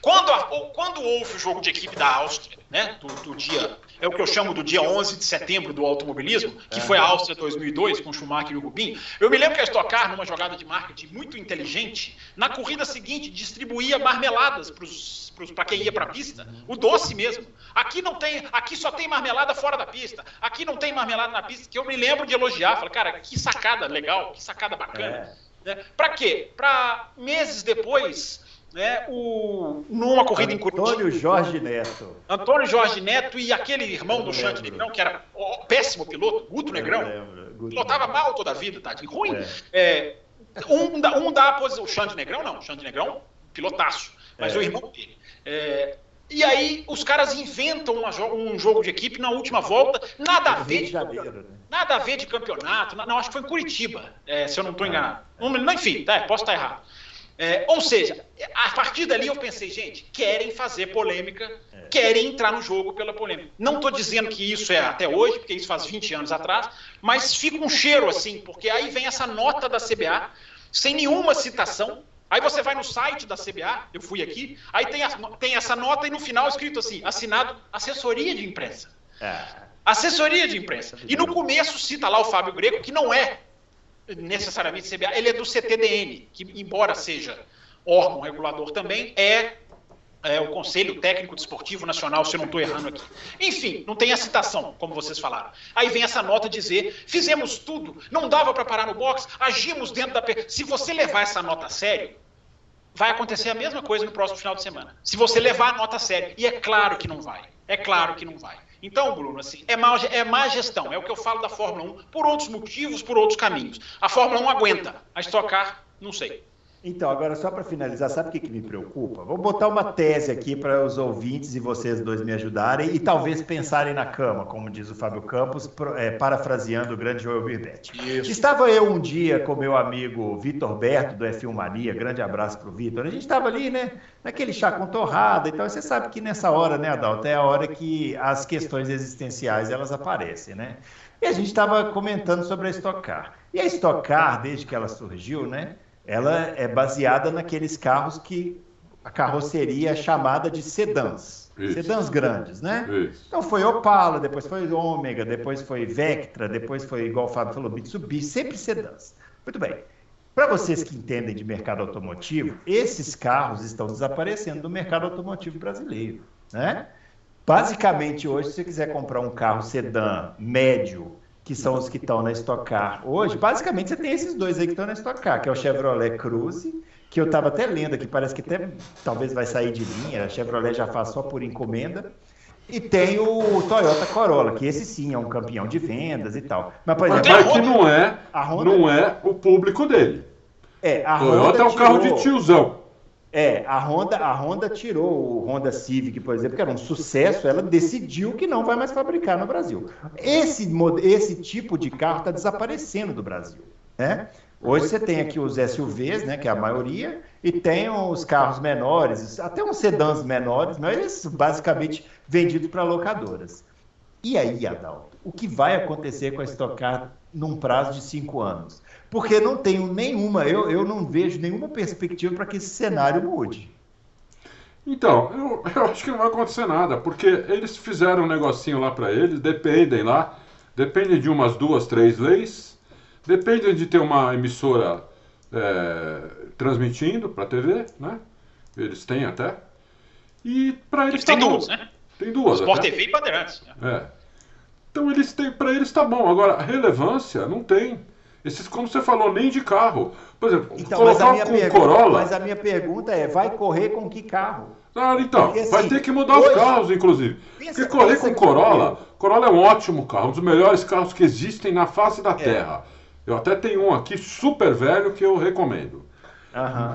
Quando, a, quando houve o jogo de equipe da Áustria, né, do, do, dia, é o que eu chamo do dia 11 de setembro do automobilismo, que foi a Áustria 2002, com Schumacher e o Rubinho, eu me lembro que a Stock Car, numa jogada de marketing muito inteligente, na corrida seguinte distribuía marmeladas para quem ia para a pista, o doce mesmo. Aqui não tem, aqui só tem marmelada fora da pista. Aqui não tem marmelada na pista, que eu me lembro de elogiar. Falei, cara, que sacada legal, que sacada bacana. É. Né? Para quê? Para meses depois, né, o, numa corrida Antônio em Curitiba. Antônio Jorge Neto. Antônio Jorge Neto e aquele irmão do Chante Negrão, que era péssimo piloto, Guto Negrão. Pilotava mal toda a vida, tadinho. Ruim. É. É, um, um dá a posição. O Xande Negrão, não. O Xande Negrão, pilotaço. Mas é. o irmão dele. É, e aí os caras inventam uma, um jogo de equipe na última volta, nada a ver de, né? nada a ver de campeonato. Não, acho que foi em Curitiba, é, se eu não estou enganado. Enfim, tá, posso estar errado. É, ou seja, a partir dali eu pensei, gente, querem fazer polêmica, querem entrar no jogo pela polêmica. Não estou dizendo que isso é até hoje, porque isso faz 20 anos atrás, mas fica um cheiro assim, porque aí vem essa nota da CBA, sem nenhuma citação, Aí você vai no site da CBA, eu fui aqui, aí tem, a, tem essa nota e no final escrito assim, assinado assessoria de imprensa. É. Assessoria de imprensa. E no começo cita lá o Fábio Greco, que não é necessariamente CBA, ele é do CTDN, que embora seja órgão regulador também, é, é o Conselho Técnico Desportivo Nacional, se eu não estou errando aqui. Enfim, não tem a citação, como vocês falaram. Aí vem essa nota dizer, fizemos tudo, não dava para parar no box, agimos dentro da... Se você levar essa nota a sério, vai acontecer a mesma coisa no próximo final de semana. Se você levar a nota a sério. E é claro que não vai. É claro que não vai. Então, Bruno, assim, é má, é má gestão. É o que eu falo da Fórmula 1 por outros motivos, por outros caminhos. A Fórmula 1 aguenta. A Stock Car, não sei. Então, agora só para finalizar, sabe o que, que me preocupa? Vou botar uma tese aqui para os ouvintes e vocês dois me ajudarem e talvez pensarem na cama, como diz o Fábio Campos, é, parafraseando o grande Joel Birbetti. Estava eu um dia com meu amigo Vitor Berto, do F1 Mania, grande abraço para o Vitor. A gente estava ali, né, naquele chá com torrada e tal. Você sabe que nessa hora, né, Adalto, é a hora que as questões existenciais elas aparecem, né? E a gente estava comentando sobre a Stock Car. E a Stock Car, desde que ela surgiu, né? Ela é baseada naqueles carros que a carroceria é chamada de sedãs. Isso. Sedãs grandes, né? Isso. Então foi Opala, depois foi Ômega, depois foi Vectra, depois foi, igual o Fábio falou, Mitsubishi, sempre sedãs. Muito bem. Para vocês que entendem de mercado automotivo, esses carros estão desaparecendo do mercado automotivo brasileiro, né? Basicamente, hoje, se você quiser comprar um carro sedã médio que são os que estão na Stock Car hoje, basicamente você tem esses dois aí que estão na Stock Car, que é o Chevrolet Cruze, que eu estava até lendo aqui, parece que até talvez vai sair de linha, a Chevrolet já faz só por encomenda. E tem o Toyota Corolla, que esse sim é um campeão de vendas e tal. Mas, por exemplo, Mas que não é, não é o público dele. É, a Toyota Honda é um tirou... carro de tiozão. É, a Honda, a Honda tirou o Honda Civic, por exemplo, que era um sucesso, ela decidiu que não vai mais fabricar no Brasil. Esse, esse tipo de carro está desaparecendo do Brasil. Né? Hoje você tem aqui os SUVs, né, que é a maioria, e tem os carros menores, até uns sedãs menores, mas basicamente vendidos para locadoras. E aí, Adalto, o que vai acontecer com a Stock Car num prazo de cinco anos? Porque não tenho nenhuma, eu, eu não vejo nenhuma perspectiva para que esse cenário mude. Então, eu, eu acho que não vai acontecer nada, porque eles fizeram um negocinho lá para eles, dependem lá, dependem de umas duas, três leis, dependem de ter uma emissora é, transmitindo para a TV, né? Eles têm até. E para eles. Tem tá duas, né? Tem duas. Sport até. TV e Bandeirantes. É. Então eles têm, para eles tá bom. Agora, relevância não tem. Esses, como você falou, nem de carro. Por exemplo, Então, colocar mas a, minha com pergunta, Corolla. mas a minha pergunta é, vai correr com que carro? Ah, então, Porque, assim, vai ter que mudar os hoje- carros, inclusive. Pensa- Porque correr com Corolla, Corolla é um ótimo carro, um dos melhores carros que existem na face da Terra. Eu até tenho um aqui super velho que eu recomendo.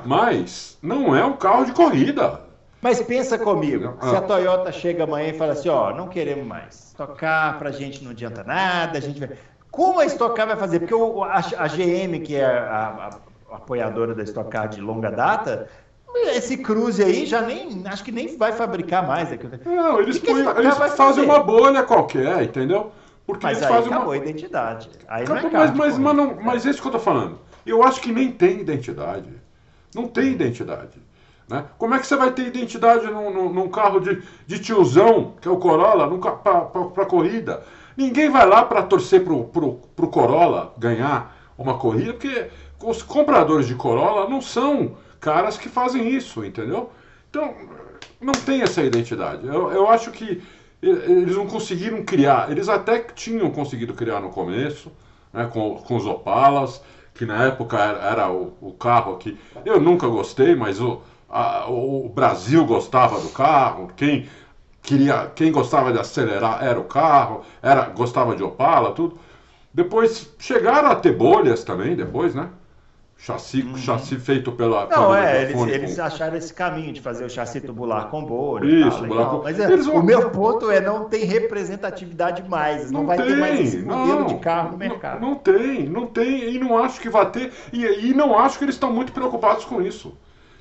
Mas não é um carro de corrida. Mas pensa comigo, Ah. se a Toyota chega amanhã e fala assim, ó, não queremos mais. Estocar pra gente não adianta nada, a gente vai... Como a Estocar vai fazer? Porque o- a, a GM, que é a, a- a apoiadora da Estocar de longa data, esse Cruze aí já nem, acho que nem vai fabricar mais. Não, eles, põem- Stock Car eles fazem fazer? uma bolha qualquer, entendeu? Porque Mas eles aí fazem acabou uma. a identidade. Aí não é Acabou, mas, mas, corrida. mas, não, mas é isso que eu tô falando. Eu acho que nem tem identidade. Não tem identidade. Né? Como é que você vai ter identidade num, num- num carro de, de tiozão, que é o Corolla, para corrida? Ninguém vai lá para torcer pro, pro Corolla ganhar uma corrida, porque os compradores de Corolla não são caras que fazem isso, entendeu? Então, não tem essa identidade. Eu, eu acho que eles não conseguiram criar. Eles até tinham conseguido criar no começo, né, com, com os Opalas, que na época era, era o, o carro que eu nunca gostei, mas o, a- o Brasil gostava do carro. Quem queria, quem gostava de acelerar era o carro, era gostava de Opala, tudo. Depois chegaram a ter bolhas também, depois, né? Chassi, chassi feito pela Uhum. Não, é, eles, Fone eles com- acharam esse caminho de fazer o chassi tubular com bolha. Isso, e tal, tubular com- Mas é, vão- o meu ponto é não tem representatividade mais. Não, vai ter mais esse modelo de carro no mercado. Não, não tem, não tem, e não acho que vai ter, e, e não acho que eles estão muito preocupados com isso.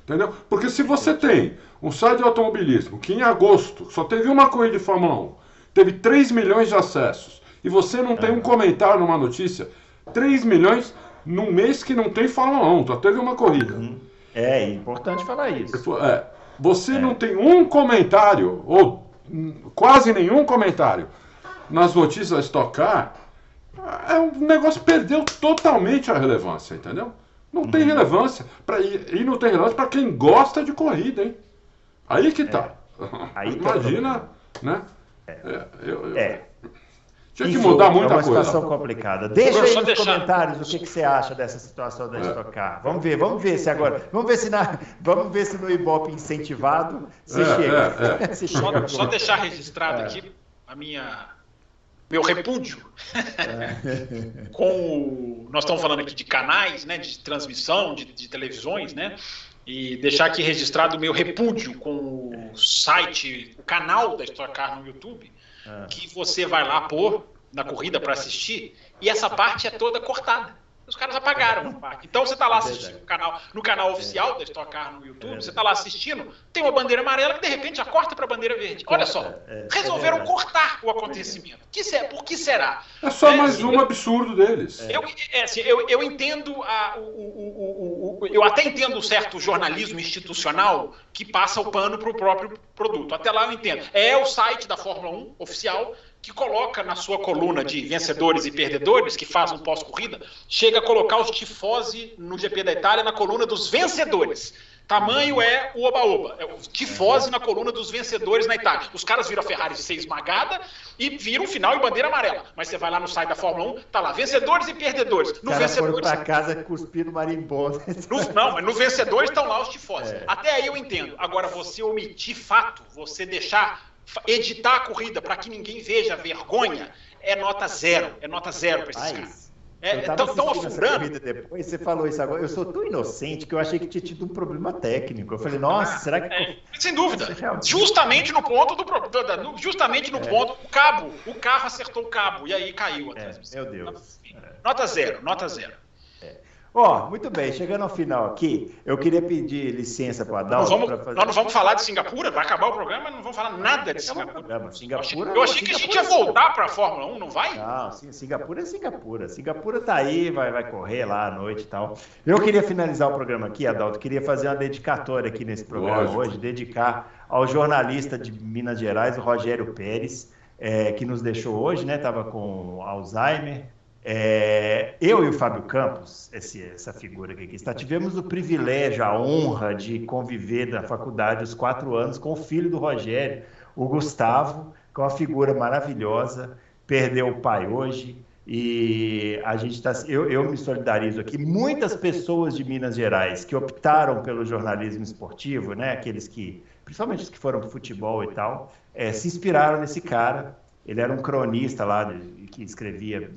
Entendeu? Porque se você tem um site de automobilismo que em agosto só teve uma corrida de Fórmula 1, teve 3 milhões de acessos, e você não tem um comentário numa notícia, 3 milhões num mês que não tem Fórmula 1, só teve uma corrida. É, é importante falar isso. É, você não tem um comentário, ou quase nenhum comentário, nas notícias da Stock Car, é um negócio perdeu totalmente a relevância, entendeu? Não tem Uhum. relevância. Pra, e, e não tem relevância para quem gosta de corrida, hein? Aí que tá. Aí que é o Imagina, né? É, eu- eu- É. Tinha que Enfim, mudar É muita uma coisa. situação complicada. Deixa aí nos deixar- comentários o que, que você acha dessa situação da É. Stock Car. Vamos ver, vamos ver se agora. Vamos ver se, na, vamos ver se no Ibope incentivado você É, chega. é, é. Você chega. Só, só deixar registrado aqui a minha meu repúdio. Com o, nós estamos falando aqui de canais, né, de transmissão, de, de televisões, né, e deixar aqui registrado o meu repúdio com o site, o canal da Stock Car no YouTube, que você vai lá pôr na corrida para assistir e essa parte é toda cortada. Os caras apagaram a parte. Então você está lá assistindo no canal, no canal oficial da Stock Car no YouTube, você está lá assistindo, tem uma bandeira amarela que de repente já corta para a bandeira verde. Olha só, É, é resolveram verdade. cortar o acontecimento. Que se- por que será? É só É, mais um absurdo deles. Eu, é, assim, eu, eu entendo a, o, o- o- o- eu até entendo o certo jornalismo institucional que passa o pano para o próprio produto. Até lá eu entendo. É o site da Fórmula 1 oficial que coloca na sua coluna de vencedores e perdedores, que faz um pós-corrida, chega a colocar os tifose no GP da Itália na coluna dos vencedores. Tamanho é o oba-oba. É o tifose na coluna dos vencedores na Itália. Os caras viram a Ferrari ser esmagada e viram o final em bandeira amarela. Mas você vai lá no site da Fórmula 1, tá lá, vencedores e perdedores. No foram vencedores. pra casa cuspindo marimbondo. No- não, mas no vencedor estão lá os tifós. É. Até aí eu entendo. Agora, você omitir fato, você deixar, editar a corrida para que ninguém veja vergonha, é nota zero. É nota zero para esses caras. É, eu tava tão- tão afundando. depois, você falou isso agora. Eu sou tão inocente que eu achei que tinha tido um problema técnico. Eu falei, nossa, será que. É, sem dúvida. Justamente no ponto do no- justamente no ponto o cabo, o carro acertou o cabo e aí caiu a É, transmissão. meu Deus. Nota zero, nota zero. Ó, muito bem, chegando ao final aqui, eu queria pedir licença para Nós, Adalto vamos, para fazer. nós não vamos falar de Singapura, vai acabar o programa, mas não vamos falar nada de Singapura. Singapura, Eu achei que a gente ia Singapura- voltar para a Fórmula 1, não vai? Não, sim, Singapura é Singapura. Singapura tá aí, vai, vai correr lá à noite e tal. Eu queria finalizar o programa aqui, Adalto. Queria fazer uma dedicatória aqui nesse programa Lógico. hoje, dedicar ao jornalista de Minas Gerais, o Rogério Pérez, é, que nos deixou hoje, né? Tava com Alzheimer. É, eu e o Fábio Campos, esse- essa figura que aqui está, tivemos o privilégio, a honra de conviver na faculdade os quatro anos com o filho do Rogério, o Gustavo, que é uma figura maravilhosa, perdeu o pai hoje. E a gente está. Eu, eu me solidarizo aqui. Muitas pessoas de Minas Gerais que optaram pelo jornalismo esportivo, né? Aqueles que, principalmente os que foram para futebol e tal, é, se inspiraram nesse cara ele era um cronista lá de, que escrevia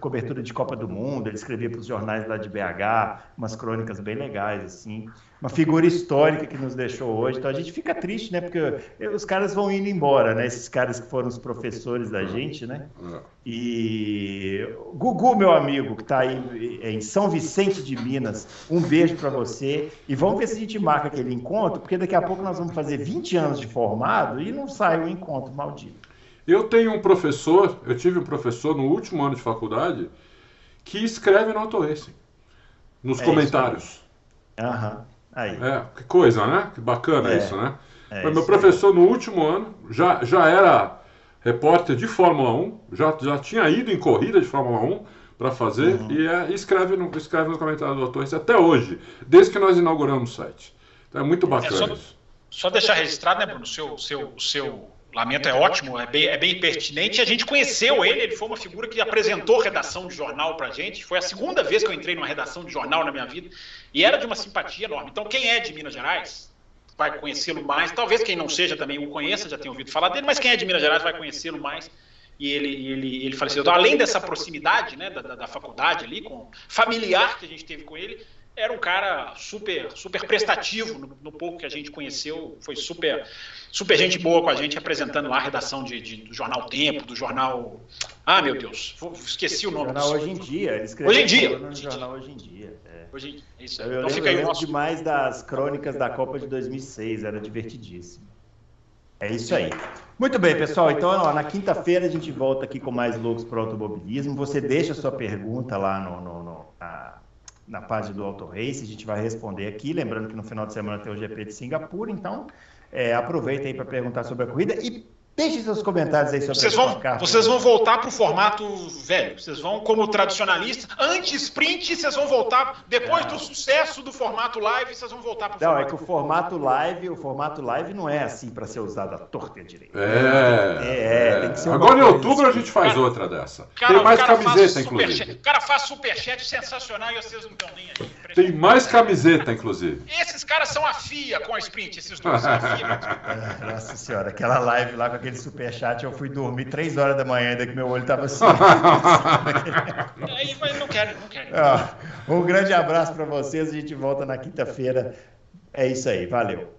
cobertura de Copa do Mundo, ele escrevia para os jornais lá de BH, umas crônicas bem legais, assim. Uma figura histórica que nos deixou hoje. Então a gente fica triste, né? Porque os caras vão indo embora, né? Esses caras que foram os professores da gente, né? E Gugu, meu amigo, que está aí em São Vicente de Minas, um beijo para você. E vamos ver se a gente marca aquele encontro, porque daqui a pouco nós vamos fazer 20 anos de formado e não sai o encontro maldito. Eu tenho um professor, eu tive um professor no último ano de faculdade que escreve no Autoracing, nos é comentários. Aham, aí. É, que coisa, né? Que bacana é. isso, né? É Foi meu professor no último ano, já, já era repórter de Fórmula 1, já, já tinha ido em corrida de Fórmula 1 para fazer uhum. e, é, escreve, no, escreve nos comentários do Autoracing até hoje, desde que nós inauguramos o site. Então é muito é, bacana só, isso. Só deixar registrado, né, Bruno, o seu, seu, seu Lamento é ótimo, é bem, é bem pertinente. A gente conheceu ele, ele foi uma figura que apresentou redação de jornal para gente. Foi a segunda vez que eu entrei numa redação de jornal na minha vida e era de uma simpatia enorme. Então, quem é de Minas Gerais vai conhecê-lo mais. Talvez quem não seja também o conheça, já tenha ouvido falar dele, mas quem é de Minas Gerais vai conhecê-lo mais. E ele, ele, ele faleceu. Então, além dessa proximidade né, da, da faculdade ali, com familiar que a gente teve com ele, era um cara super super prestativo no, no, pouco que a gente conheceu, foi super super gente boa com a gente, apresentando lá a redação de, de do jornal Tempo, do jornal. Ah, meu Deus, esqueci o nome. Jornal Hoje em Dia, ele escreveu hoje em dia. no jornal Hoje em Dia. É. Hoje, isso. Eu, então lembro, eu lembro nosso... demais das crônicas da Copa de 2006, era divertidíssimo. É isso aí. Muito bem, pessoal. Então, ó, na quinta-feira a gente volta aqui com mais loucos para o automobilismo. Você deixa a sua pergunta lá no, no, no na, na página do Auto Race, a gente vai responder aqui. Lembrando que no final de semana tem o GP de Singapura, então é, aproveita aí para perguntar sobre a corrida e Deixe seus comentários aí sobre vocês vão, Vocês vão voltar para o formato velho. Vocês vão, como tradicionalista, anti-sprint, vocês vão voltar. Depois não. do sucesso do formato live, vocês vão voltar para o Não, é que o formato live, o formato live não é assim para ser usado à torta e à direita. É, é, é, tem que ser Agora em outubro a gente faz cara, outra dessa. Cara, tem mais camiseta, inclusive. O cara faz superchat sensacional e vocês não estão nem aí. Tem mais camiseta, inclusive. Esses caras são a FIA com a sprint, esses dois são a FIA. Nossa senhora, aquela live lá com aquele superchat, eu fui dormir 3 horas da manhã, ainda que meu olho estava assim. Aí, mas não quero, não quero. um grande abraço para vocês, a gente volta na quinta-feira. É isso aí, valeu.